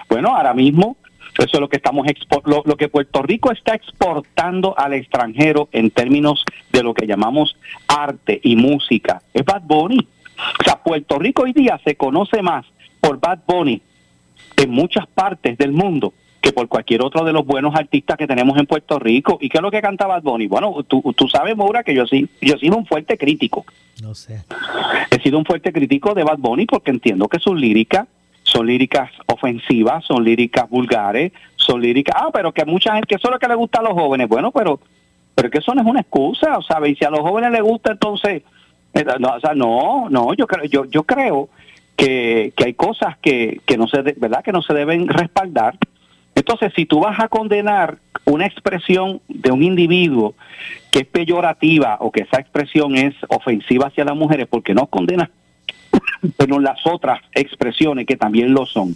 bueno, ahora mismo eso es lo que estamos lo, lo, que Puerto Rico está exportando al extranjero en términos de lo que llamamos arte y música es Bad Bunny. O sea, Puerto Rico hoy día se conoce más por Bad Bunny en muchas partes del mundo que por cualquier otro de los buenos artistas que tenemos en Puerto Rico. ¿Y qué es lo que canta Bad Bunny? Bueno, tú, tú sabes, Maura, que yo sí, yo he sido un fuerte crítico. No sé. He sido un fuerte crítico de Bad Bunny porque entiendo que sus líricas son líricas ofensivas, son líricas vulgares, son líricas, ah, pero que mucha gente, que eso es lo que le gusta a los jóvenes, bueno, pero, pero que eso no es una excusa, o sea, y si a los jóvenes les gusta, entonces, eh, no, no, yo creo, yo, yo creo que, que hay cosas que, que no se, ¿verdad? Que no se deben respaldar. Entonces, si tú vas a condenar una expresión de un individuo que es peyorativa o que esa expresión es ofensiva hacia las mujeres, porque no condenas pero las otras expresiones que también lo son.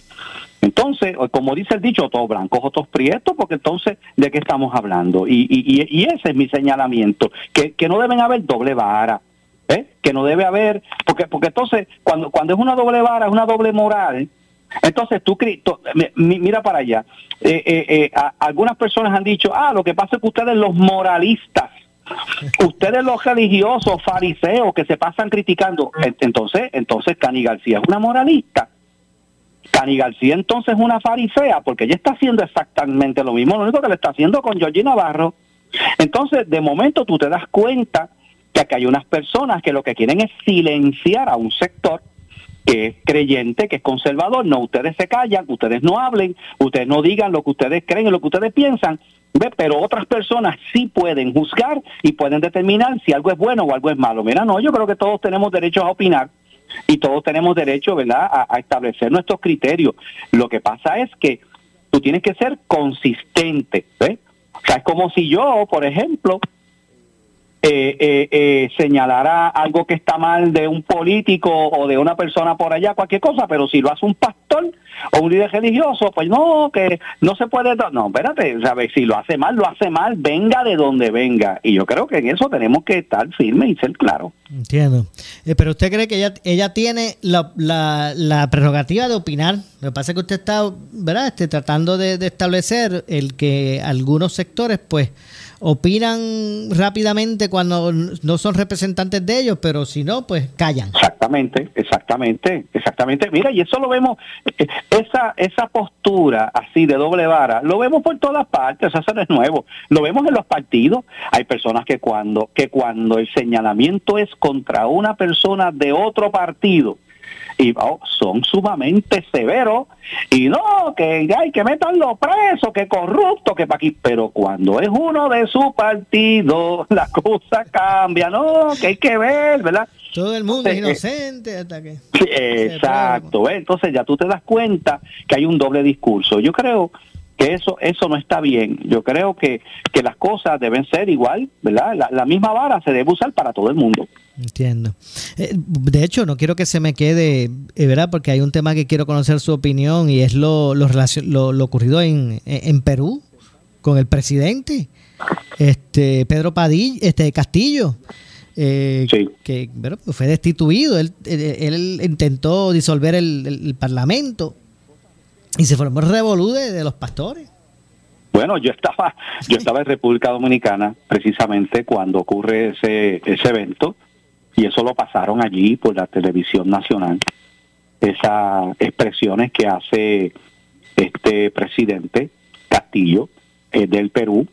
Entonces, como dice el dicho, todos blancos, otros prietos, porque entonces, ¿de qué estamos hablando? Y, y, ese es mi señalamiento, que, que no deben haber doble vara, ¿eh? que no debe haber, porque porque entonces, cuando, cuando es una doble vara, es una doble moral, entonces tú, mira para allá, eh, eh, eh algunas personas han dicho, ah, lo que pasa es que ustedes los moralistas, Ustedes los religiosos, fariseos que se pasan criticando, entonces, entonces Cani García es una moralista. Cani García entonces es una farisea, porque ella está haciendo exactamente lo mismo, lo único que le está haciendo con Georgie Navarro. Entonces, de momento tú te das cuenta que aquí hay unas personas que lo que quieren es silenciar a un sector que es creyente, que es conservador. No, ustedes se callan, ustedes no hablen, ustedes no digan lo que ustedes creen y lo que ustedes piensan, pero otras personas sí pueden juzgar y pueden determinar si algo es bueno o algo es malo. Mira, no, yo creo que todos tenemos derecho a opinar y todos tenemos derecho, ¿verdad?, a, establecer nuestros criterios. Lo que pasa es que tú tienes que ser consistente, ¿ves? O sea, es como si yo, por ejemplo, eh, eh, eh, señalará algo que está mal de un político o de una persona por allá, cualquier cosa, pero si lo hace un pastor o un líder religioso, pues no, que no se puede, no, espérate, ¿sabes? si lo hace mal, lo hace mal, venga de donde venga. Y yo creo que en eso tenemos que estar firmes y ser claros. Entiendo. Eh, pero usted cree que ella, ella tiene la, la, la, prerrogativa de opinar. Lo que pasa que usted está, ¿verdad? Este, tratando de, de establecer el que algunos sectores, pues, opinan rápidamente cuando no son representantes de ellos, pero si no, pues callan. Exactamente, exactamente, exactamente. Mira, y eso lo vemos, eh, esa, esa postura así de doble vara, lo vemos por todas partes, eso no es nuevo. Lo vemos en los partidos. Hay personas que cuando, que cuando el señalamiento es contra una persona de otro partido, y oh, son sumamente severos y no, que hay que meterlo preso, que corrupto, que para aquí, pero cuando es uno de su partido, la cosa cambia, no, que hay que ver, ¿verdad? Todo el mundo es eh, inocente hasta que... exacto, entonces ya tú te das cuenta que hay un doble discurso. Yo creo que eso eso no está bien. Yo creo que, que las cosas deben ser igual, ¿verdad? La, misma vara se debe usar para todo el mundo. Entiendo. Eh, de hecho, no quiero que se me quede, eh, ¿verdad? Porque hay un tema que quiero conocer su opinión y es lo, lo, lo, ocurrido en, en Perú con el presidente, este Pedro Padilla, este Castillo. eh, que bueno, fue destituido. Él, él, intentó disolver el, el, Parlamento y se formó el revolú de, los pastores. Bueno, yo estaba, yo estaba en República Dominicana precisamente cuando ocurre ese, ese evento y eso lo pasaron allí por la televisión nacional. Esas expresiones que hace este presidente Castillo eh, del Perú,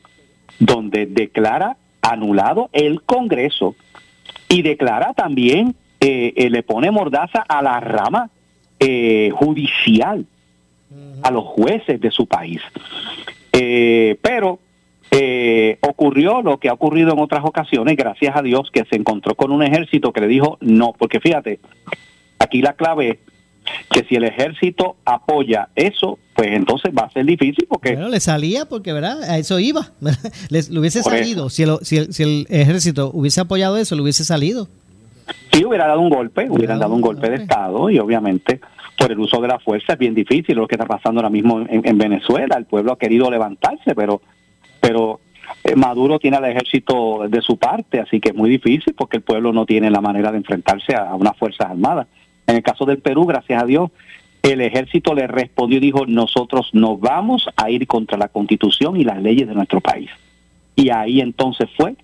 donde declara anulado el Congreso y declara también, eh, eh, le pone mordaza a la rama judicial, a los jueces de su país. pero ocurrió lo que ha ocurrido en otras ocasiones, gracias a Dios, que se encontró con un ejército que le dijo no, porque fíjate, aquí la clave es que si el ejército apoya eso, pues entonces va a ser difícil porque... Bueno, le salía porque, ¿verdad? A eso iba. le, hubiese salido. Si el, si, el, si el ejército hubiese apoyado eso, le hubiese salido. Sí, hubiera dado un golpe, hubieran dado un golpe de Estado y obviamente por el uso de la fuerza es bien difícil lo que está pasando ahora mismo en, Venezuela. El pueblo ha querido levantarse, pero, pero eh, Maduro tiene al ejército de su parte, así que es muy difícil porque el pueblo no tiene la manera de enfrentarse a, unas fuerzas armadas. En el caso del Perú, gracias a Dios, el ejército le respondió y dijo, nosotros no vamos a ir contra la constitución y las leyes de nuestro país. Y ahí entonces fue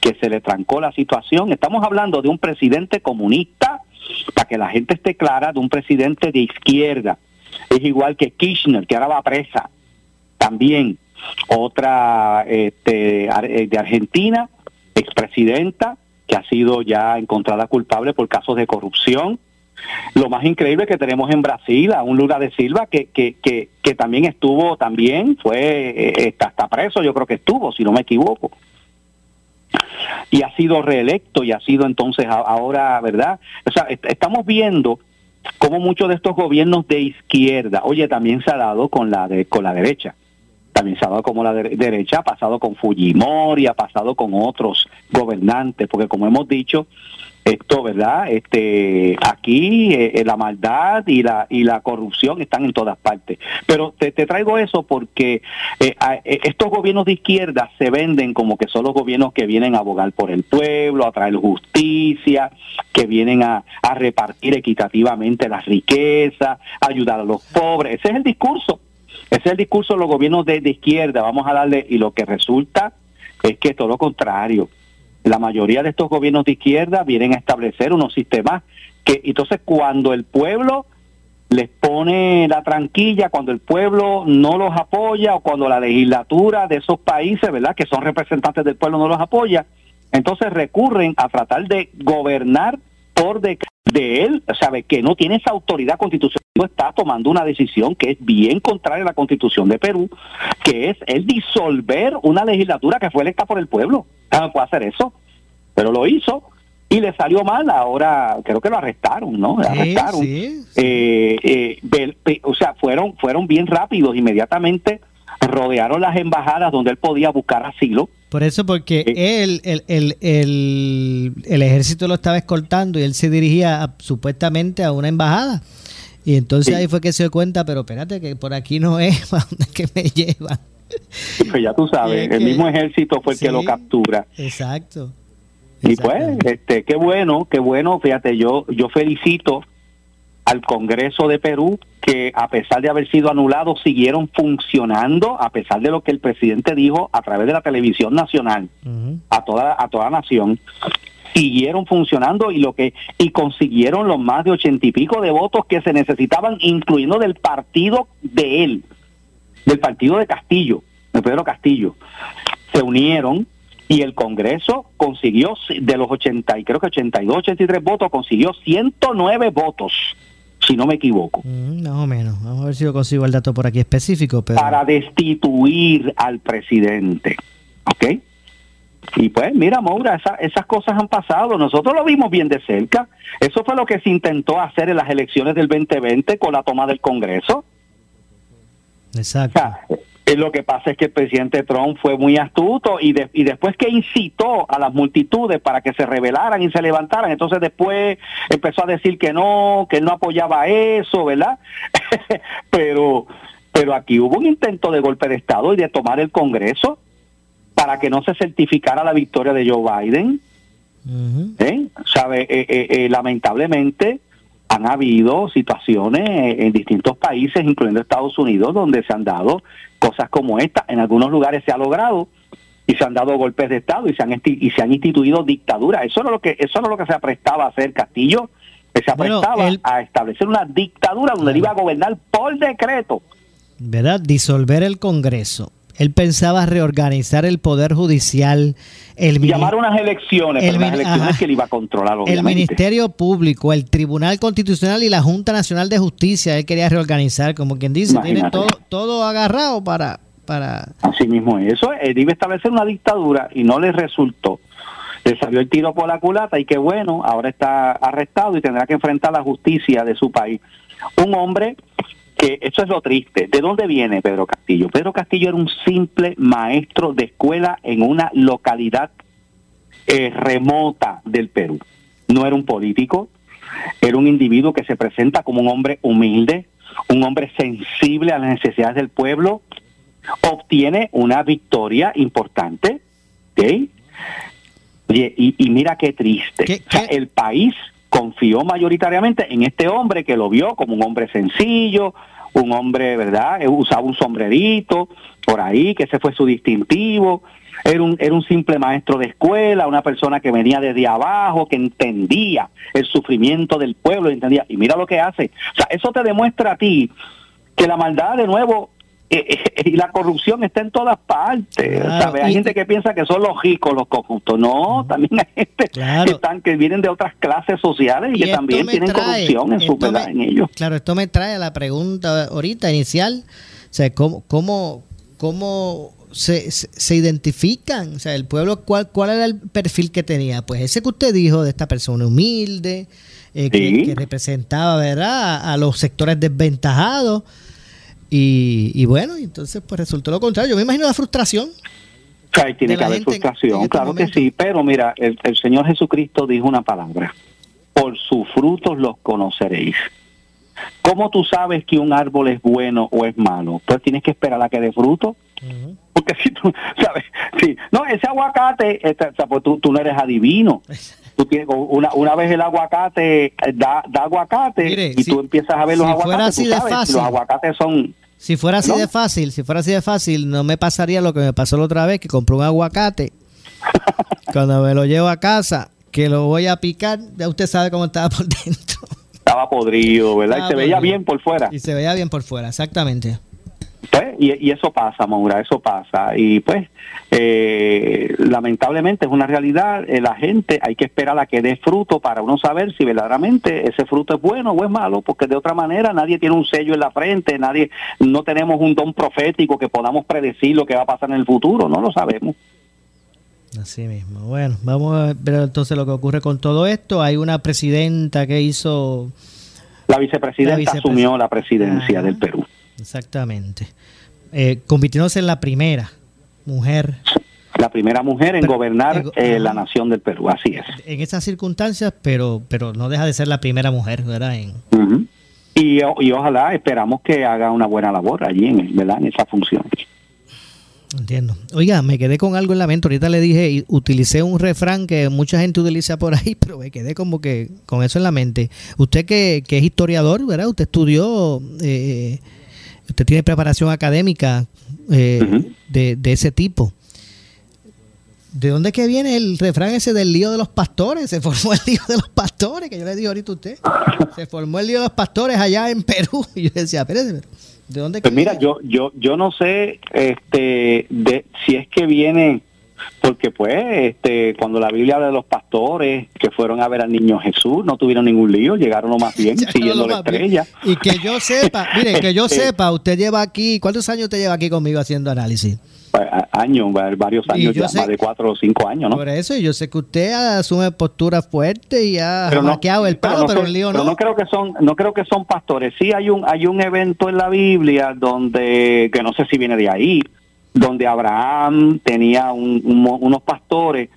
que se le trancó la situación. Estamos hablando de un presidente comunista, para que la gente esté clara, de un presidente de izquierda. Es igual que Kirchner, que ahora va presa. También otra este, de Argentina, expresidenta, que ha sido ya encontrada culpable por casos de corrupción lo más increíble que tenemos en Brasil a un Lula de Silva que, que, que, que también estuvo, también fue, eh, está, está preso, yo creo que estuvo, si no me equivoco y ha sido reelecto y ha sido entonces ahora, ¿verdad? O sea, estamos viendo cómo muchos de estos gobiernos de izquierda, oye, también se ha dado con la de, con la derecha. También se ha dado como la derecha, ha pasado con Fujimori, ha pasado con otros gobernantes, porque como hemos dicho, esto, ¿verdad? Este, aquí eh, eh, la maldad y la y la corrupción están en todas partes. Pero te, traigo eso porque eh, estos gobiernos de izquierda se venden como que son los gobiernos que vienen a abogar por el pueblo, a traer justicia, que vienen a, a repartir equitativamente las riquezas, ayudar a los pobres. Ese es el discurso. Ese es el discurso de los gobiernos de, de izquierda. Vamos a darle, y lo que resulta es que todo lo contrario la mayoría de estos gobiernos de izquierda vienen a establecer unos sistemas que entonces cuando el pueblo les pone la tranquilla, cuando el pueblo no los apoya o cuando la legislatura de esos países, ¿verdad?, que son representantes del pueblo no los apoya, entonces recurren a tratar de gobernar por de, de él, o sea, que no tiene esa autoridad constitucional, está tomando una decisión que es bien contraria a la constitución de Perú, que es el disolver una legislatura que fue electa por el pueblo. No puede hacer eso, pero lo hizo y le salió mal. Ahora creo que lo arrestaron, ¿no? Lo arrestaron. Eh, eh, o sea, fueron fueron bien rápidos, inmediatamente rodearon las embajadas donde él podía buscar asilo. Por eso, porque él, el, el, el, el, ejército lo estaba escoltando y él se dirigía supuestamente a una embajada. Y entonces ahí fue que se dio cuenta, pero espérate, que por aquí no es, ¿para dónde que me llevan? Pues ya tú sabes, el mismo ejército fue el que lo captura. Exacto. Y pues, este, qué bueno, qué bueno, fíjate, yo, yo felicito al Congreso de Perú que a pesar de haber sido anulados siguieron funcionando a pesar de lo que el presidente dijo a través de la televisión nacional a toda a toda nación siguieron funcionando y lo que y consiguieron los más de ochenta y pico de votos que se necesitaban incluyendo del partido de él del partido de Castillo, de Pedro Castillo, se unieron y el Congreso consiguió de los 80 y creo que 82, 83 votos, consiguió 109 votos, si no me equivoco. Mm, más o menos, vamos a ver si yo consigo el dato por aquí específico. Pero... Para destituir al presidente, ¿ok? Y pues, mira, Moura, esas cosas han pasado. Nosotros lo vimos bien de cerca. Eso fue lo que se intentó hacer en las elecciones del 2020 con la toma del Congreso. Exacto. Eh, lo que pasa es que el presidente Trump fue muy astuto y, y después que incitó a las multitudes para que se rebelaran y se levantaran, entonces después empezó a decir que no, que él no apoyaba eso, ¿verdad? pero, pero aquí hubo un intento de golpe de Estado y de tomar el Congreso para que no se certificara la victoria de Joe Biden. ¿Eh? ¿Sabe? Eh, eh, eh, lamentablemente han habido situaciones en distintos países, incluyendo Estados Unidos, donde se han dado cosas como esta. En algunos lugares se ha logrado y se han dado golpes de Estado y se han, y se han instituido dictaduras. Eso no es lo que eso no es lo que se aprestaba a hacer Castillo. que Se Bueno, aprestaba él- a establecer una dictadura donde él iba a gobernar por decreto. ¿verdad? Disolver el Congreso. Él pensaba reorganizar el Poder Judicial, el, Llamar unas elecciones, el pero mini- elecciones ajá. que él iba a controlar, el. Ministerio Público, el Tribunal Constitucional y la Junta Nacional de Justicia. Él quería reorganizar, como quien dice, tiene todo, todo agarrado para... para Así mismo es. Eso, él iba a establecer una dictadura y no le resultó. Le salió el tiro por la culata y qué bueno, ahora está arrestado y tendrá que enfrentar la justicia de su país. Un hombre que, eso es lo triste. ¿De dónde viene Pedro Castillo? Pedro Castillo era un simple maestro de escuela en una localidad eh, remota del Perú. No era un político, era un individuo que se presenta como un hombre humilde, un hombre sensible a las necesidades del pueblo, obtiene una victoria importante, ¿ok? Oye, y, y mira qué triste. O sea, el país confió mayoritariamente en este hombre que lo vio como un hombre sencillo, un hombre, ¿verdad? Eh, Usaba un sombrerito por ahí, que ese fue su distintivo. Era un, era un simple maestro de escuela, una persona que venía desde abajo, que entendía el sufrimiento del pueblo, entendía. Y mira lo que hace. O sea, eso te demuestra a ti que la maldad, de nuevo, y la corrupción está en todas partes. Claro, ¿sabes? Hay y- gente que piensa que son los ricos los corruptos. No, también hay gente que, están, que vienen de otras clases sociales y, que también tienen trae- corrupción en, su, me- en ellos. Claro, esto me trae a la pregunta ahorita inicial, o sea, ¿cómo, cómo, cómo se, se, se identifican? O sea, el pueblo, ¿cuál, ¿cuál era el perfil que tenía? Pues ese que usted dijo de esta persona humilde, eh, que, representaba, ¿verdad?, a, a los sectores desventajados. Y, y bueno, entonces pues resultó lo contrario. Yo me imagino la frustración. O sea, ahí tiene que haber frustración, este claro que sí, pero mira, el, el Señor Jesucristo dijo una palabra, por sus frutos los conoceréis. ¿Cómo tú sabes que un árbol es bueno o es malo? Pues tienes que esperar a que dé fruto. Porque si tú, ¿sabes? Sí. No, ese aguacate, o sea, pues tú, tú no eres adivino. Tú tienes, una, una vez el aguacate eh, da, da aguacate Mire, y si- tú empiezas a ver los si aguacates, tú sabes fácil. los aguacates son... Si fuera así ¿No? de fácil, si fuera así de fácil, no me pasaría lo que me pasó la otra vez, que compré un aguacate. Cuando me lo llevo a casa, que lo voy a picar, ya usted sabe cómo estaba por dentro. Estaba podrido, ¿verdad? Estaba y se veía bien por fuera. Y se veía bien por fuera, exactamente. Pues, y, y eso pasa, Maura, eso pasa. Y pues, eh, lamentablemente es una realidad. eh, la gente hay que esperar a que dé fruto para uno saber si verdaderamente ese fruto es bueno o es malo, porque de otra manera nadie tiene un sello en la frente, nadie, no tenemos un don profético que podamos predecir lo que va a pasar en el futuro, no lo sabemos. Así mismo. Bueno, vamos a ver entonces lo que ocurre con todo esto. Hay una presidenta que hizo... La vicepresidenta La asumió la presidencia del Perú. Exactamente. Eh, convirtiéndose en la primera mujer La primera mujer en Pero- gobernar eh, eh, la nación del Perú, así es. en esas circunstancias, pero, pero no deja de ser la primera mujer, ¿verdad? En, y, y ojalá esperamos que haga una buena labor allí en, ¿verdad? en esa función. Entiendo. Oiga, me quedé con algo en la mente. Ahorita le dije, y utilicé un refrán que mucha gente utiliza por ahí, pero me quedé como que con eso en la mente. Usted que, que es historiador, ¿verdad? Usted estudió, eh, usted tiene preparación académica eh, de, de ese tipo. ¿De dónde es que viene el refrán ese del lío de los pastores? Se formó el lío de los pastores, que yo le dije ahorita a usted. Se formó el lío de los pastores allá en Perú. Y yo decía, espérese, pero ¿de dónde es que Pues mira, yo yo yo no sé este de si es que viene porque pues este cuando la Biblia habla de los pastores que fueron a ver al niño Jesús no tuvieron ningún lío, llegaron lo más bien siguiendo la bien. estrella. Y que yo sepa, mire, que yo Este, sepa, usted lleva aquí, ¿cuántos años usted lleva aquí conmigo haciendo análisis? a- Años, va- varios años ya, sé- más de cuatro o cinco años, ¿no? Por eso, yo sé que usted asume postura fuerte y ha Pero no- maqueado el palo, pero, no sé- el lío pero no. no creo que son no creo que son pastores sí hay un hay un evento en la Biblia donde que no sé si viene de ahí donde Abraham tenía un- un unos pastores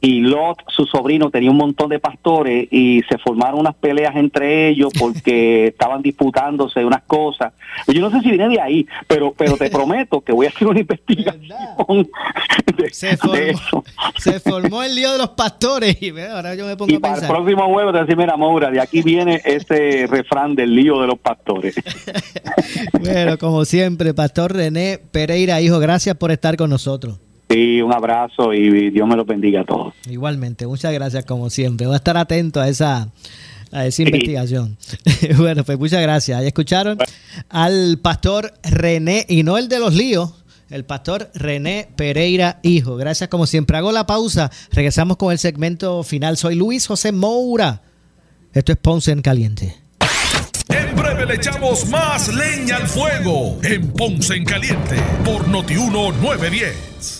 y Lot, su sobrino, tenía un montón de pastores y se formaron unas peleas entre ellos porque estaban disputándose unas cosas. Yo no sé si viene de ahí, pero pero te prometo que voy a hacer una investigación de, se formó, eso. Se formó el lío de los pastores y ahora yo me pongo y a para pensar. el próximo jueves te decir, mira, Maura, de aquí viene ese refrán del lío de los pastores. Bueno, como siempre, Pastor René Pereira, hijo, gracias por estar con nosotros. Sí, un abrazo y Dios me lo bendiga a todos. Igualmente, muchas gracias como siempre. Voy a estar atento a esa a esa investigación. bueno, pues muchas gracias. Ahí escucharon al pastor René, y no el de los líos, el pastor René Pereira Hijo. Gracias como siempre. Hago la pausa. Regresamos con el segmento final. Soy Luis José Moura. Esto es Ponce en Caliente. En breve le echamos más leña al fuego en Ponce en Caliente por Notiuno 910.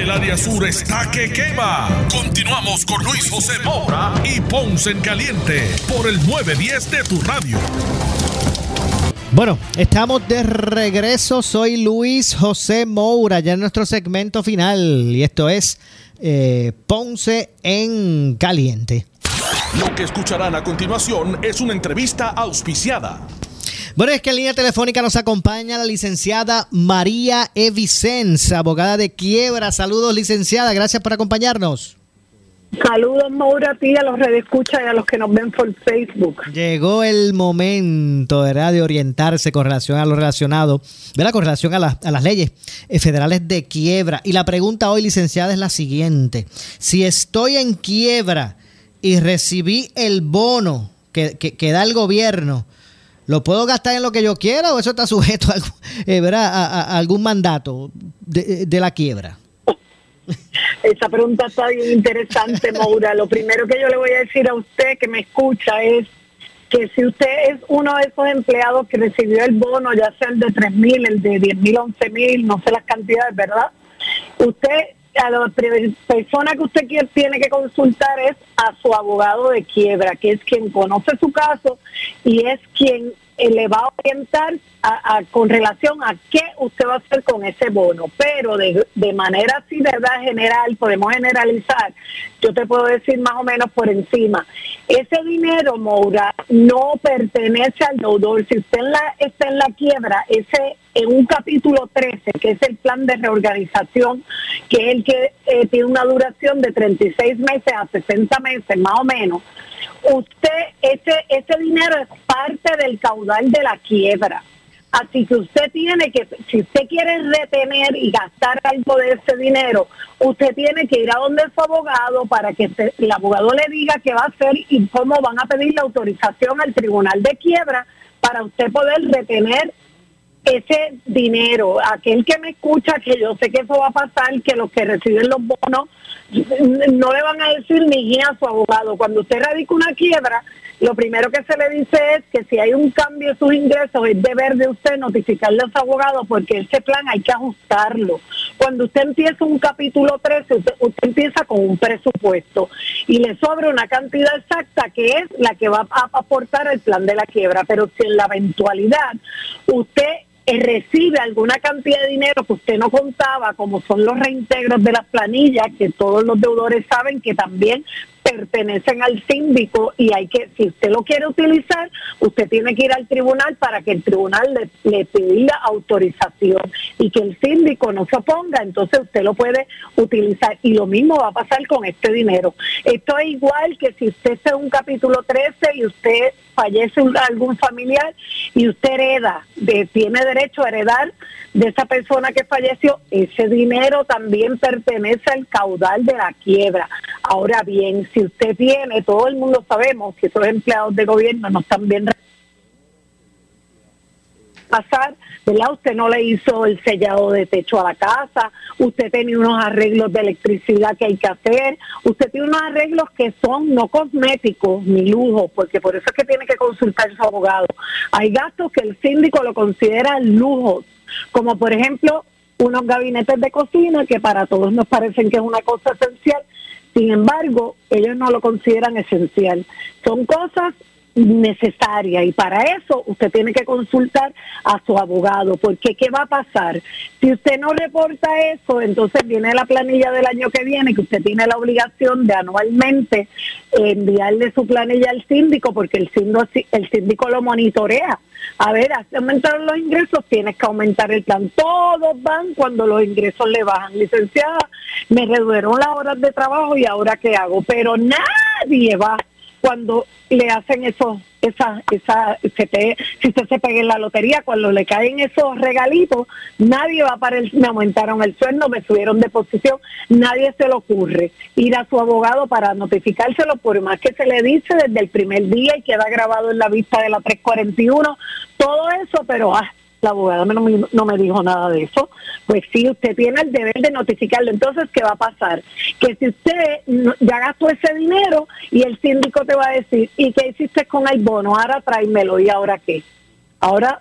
El área sur está que quema. Continuamos con Luis José Moura y Ponce en Caliente por el 910 de tu radio. Bueno, estamos de regreso. Soy Luis José Moura, ya en nuestro segmento final. Y esto es eh, Ponce en Caliente. Lo que escucharán a continuación es una entrevista auspiciada. Bueno, es que en línea telefónica nos acompaña la licenciada María E. Vicens, abogada de quiebra. Saludos, licenciada. Gracias por acompañarnos. Saludos, Maura, a ti, a los redescuchas y a los que nos ven por Facebook. Llegó el momento, ¿verdad?, de orientarse con relación a lo relacionado, ¿verdad?, con relación a, la- a las leyes eh, federales de quiebra. Y la pregunta hoy, licenciada, es la siguiente. Si estoy en quiebra y recibí el bono que, que- que da el gobierno, ¿lo puedo gastar en lo que yo quiera o eso está sujeto a, algún- eh, ¿verdad? a- a- a algún mandato de, de la quiebra? Esa pregunta está bien interesante, Maura. Lo primero que yo le voy a decir a usted que me escucha es que si usted es uno de esos empleados que recibió el bono, ya sea el de 3 mil, el de 10 mil, 11 mil, no sé las cantidades, ¿verdad? Usted, a la persona que usted tiene que consultar es a su abogado de quiebra, que es quien conoce su caso y es quien eh, le va a orientar a- con relación a qué usted va a hacer con ese bono. Pero de, de manera así, ¿verdad? General, podemos generalizar. Yo te puedo decir más o menos por encima. Ese dinero, Moura, no pertenece al deudor. Si usted en la- está en la quiebra, ese en un capítulo 13, que es el plan de reorganización, que es el que eh, tiene una duración de 36 meses a 60 meses, más o menos, usted, ese, ese dinero es parte del caudal de la quiebra. Así que usted tiene que, si usted quiere retener y gastar algo de ese dinero, usted tiene que ir a donde su abogado para que el abogado le diga qué va a hacer y cómo van a pedir la autorización al tribunal de quiebra para usted poder retener ese dinero. Aquel que me escucha, que yo sé que eso va a pasar, que los que reciben los bonos no le van a decir ni guía a su abogado. Cuando usted radica una quiebra, lo primero que se le dice es que si hay un cambio en sus ingresos, es deber de usted notificarle a su abogado porque ese plan hay que ajustarlo. Cuando usted empieza un capítulo 13, usted, usted empieza con un presupuesto y le sobra una cantidad exacta que es la que va a aportar el plan de la quiebra. Pero si en la eventualidad usted recibe alguna cantidad de dinero que usted no contaba, como son los reintegros de las planillas, que todos los deudores saben que también pertenecen al síndico y hay que, si usted lo quiere utilizar, usted tiene que ir al tribunal para que el tribunal le, le pida autorización y que el síndico no se oponga, entonces usted lo puede utilizar. Y lo mismo va a pasar con este dinero. Esto es igual que si usted es un capítulo 13 y usted fallece un- algún familiar y usted hereda, de, tiene derecho a heredar de esa persona que falleció, ese dinero también pertenece al caudal de la quiebra. Ahora bien, si usted tiene, todo el mundo sabemos que esos empleados de gobierno no están bien pasar, ¿verdad? Usted no le hizo el sellado de techo a la casa, usted tenía unos arreglos de electricidad que hay que hacer, usted tiene unos arreglos que son no cosméticos ni lujo, porque por eso es que tiene que consultar a su abogado. Hay gastos que el síndico lo considera lujos, como por ejemplo unos gabinetes de cocina que para todos nos parecen que es una cosa esencial, sin embargo, ellos no lo consideran esencial. Son cosas necesaria y para eso usted tiene que consultar a su abogado porque qué va a pasar si usted no reporta eso entonces viene la planilla del año que viene que usted tiene la obligación de anualmente enviarle su planilla al síndico porque el síndico, el síndico lo monitorea a ver, aumentaron los ingresos, tienes que aumentar el plan. Todos van cuando los ingresos le bajan. Licenciada, me redujeron las horas de trabajo y ahora qué hago. Pero nadie va cuando le hacen eso, esa, esa, si usted se pega en la lotería, cuando le caen esos regalitos, nadie va para el, me aumentaron el sueldo, me subieron de posición, nadie se le ocurre ir a su abogado para notificárselo, por más que se le dice desde el primer día y queda grabado en la vista de la 341, todo eso, pero ah, la abogada no me, no me dijo nada de eso. Pues sí, usted tiene el deber de notificarlo. Entonces, ¿qué va a pasar? Que si usted ya gastó ese dinero y el síndico te va a decir, ¿y qué hiciste con el bono? Ahora tráemelo. ¿Y ahora qué? Ahora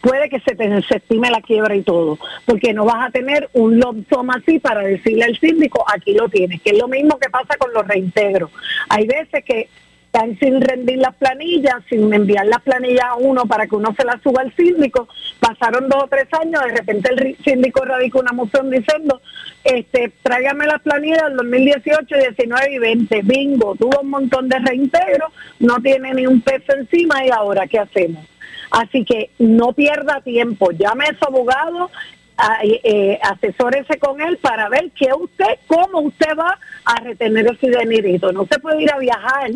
puede que se te se estime la quiebra y todo, porque no vas a tener un lump así para decirle al síndico, aquí lo tienes, que es lo mismo que pasa con los reintegros. Hay veces que están sin rendir las planillas, sin enviar las planillas a uno para que uno se las suba al síndico. Pasaron dos o tres años, de repente el síndico radicó una moción diciendo, este, tráigame las planillas del 2018, 19 y 20. Bingo, tuvo un montón de reintegro, no tiene ni un peso encima y ahora, ¿qué hacemos? Así que no pierda tiempo, llame a su abogado, eh, asesórese con él para ver que usted, cómo usted va a retener ese dinerito. No se puede ir a viajar,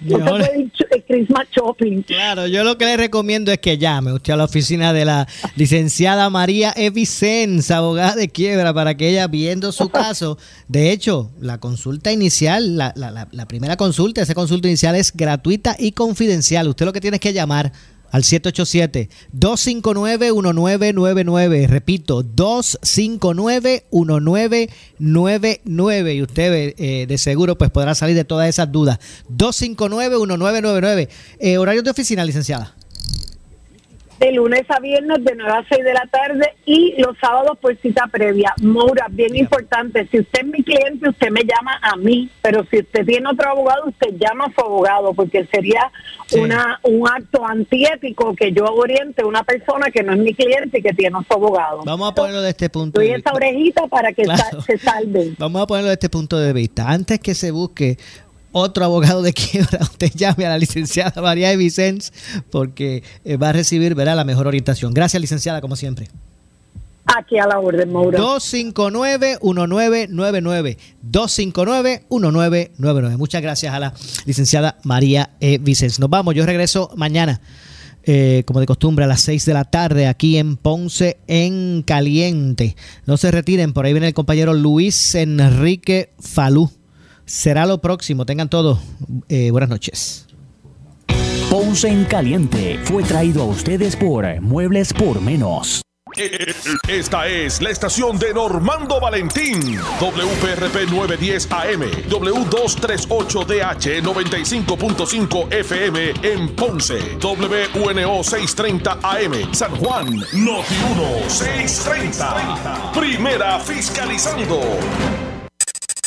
no se puede ir a Christmas shopping. Claro, yo lo que le recomiendo es que llame usted a la oficina de la licenciada María Evicens, abogada de quiebra, para que ella, viendo su caso, de hecho, la consulta inicial, la, la, la primera consulta, esa consulta inicial es gratuita y confidencial. Usted lo que tiene es que llamar al 787-259-1999. Repito, 259-1999. Y usted eh, de seguro pues podrá salir de todas esas dudas. 259-1999. Eh, horarios de oficina, licenciada de lunes a viernes de 9 a 6 de la tarde y los sábados por cita previa. Moura, bien importante, si usted es mi cliente, usted me llama a mí, pero si usted tiene otro abogado, usted llama a su abogado, porque sería una un acto antiético que yo oriente a una persona que no es mi cliente y que tiene otro abogado. Vamos a ponerlo de este punto de vista. esa orejita para que se salve. Vamos a ponerlo de este punto de vista. Antes que se busque otro abogado de quiebra, usted llame a la licenciada María de Vicens porque eh, va a recibir verá, la mejor orientación. Gracias, licenciada, como siempre. Aquí a la orden, Mauro. 259-1999. 259-1999. Muchas gracias a la licenciada María E. Vicens. Nos vamos, yo regreso mañana. Eh, como de costumbre, a las 6 de la tarde aquí en Ponce en Caliente. No se retiren, por ahí viene el compañero Luis Enrique Falú será lo próximo. Tengan todos eh, buenas noches. Ponce en Caliente fue traído a ustedes por Muebles por Menos. Esta es la estación de Normando Valentín. WPRP 910 AM, W238DH 95.5 FM en Ponce, WNO 630 AM, San Juan, Noti 1 630. Primera fiscalizando.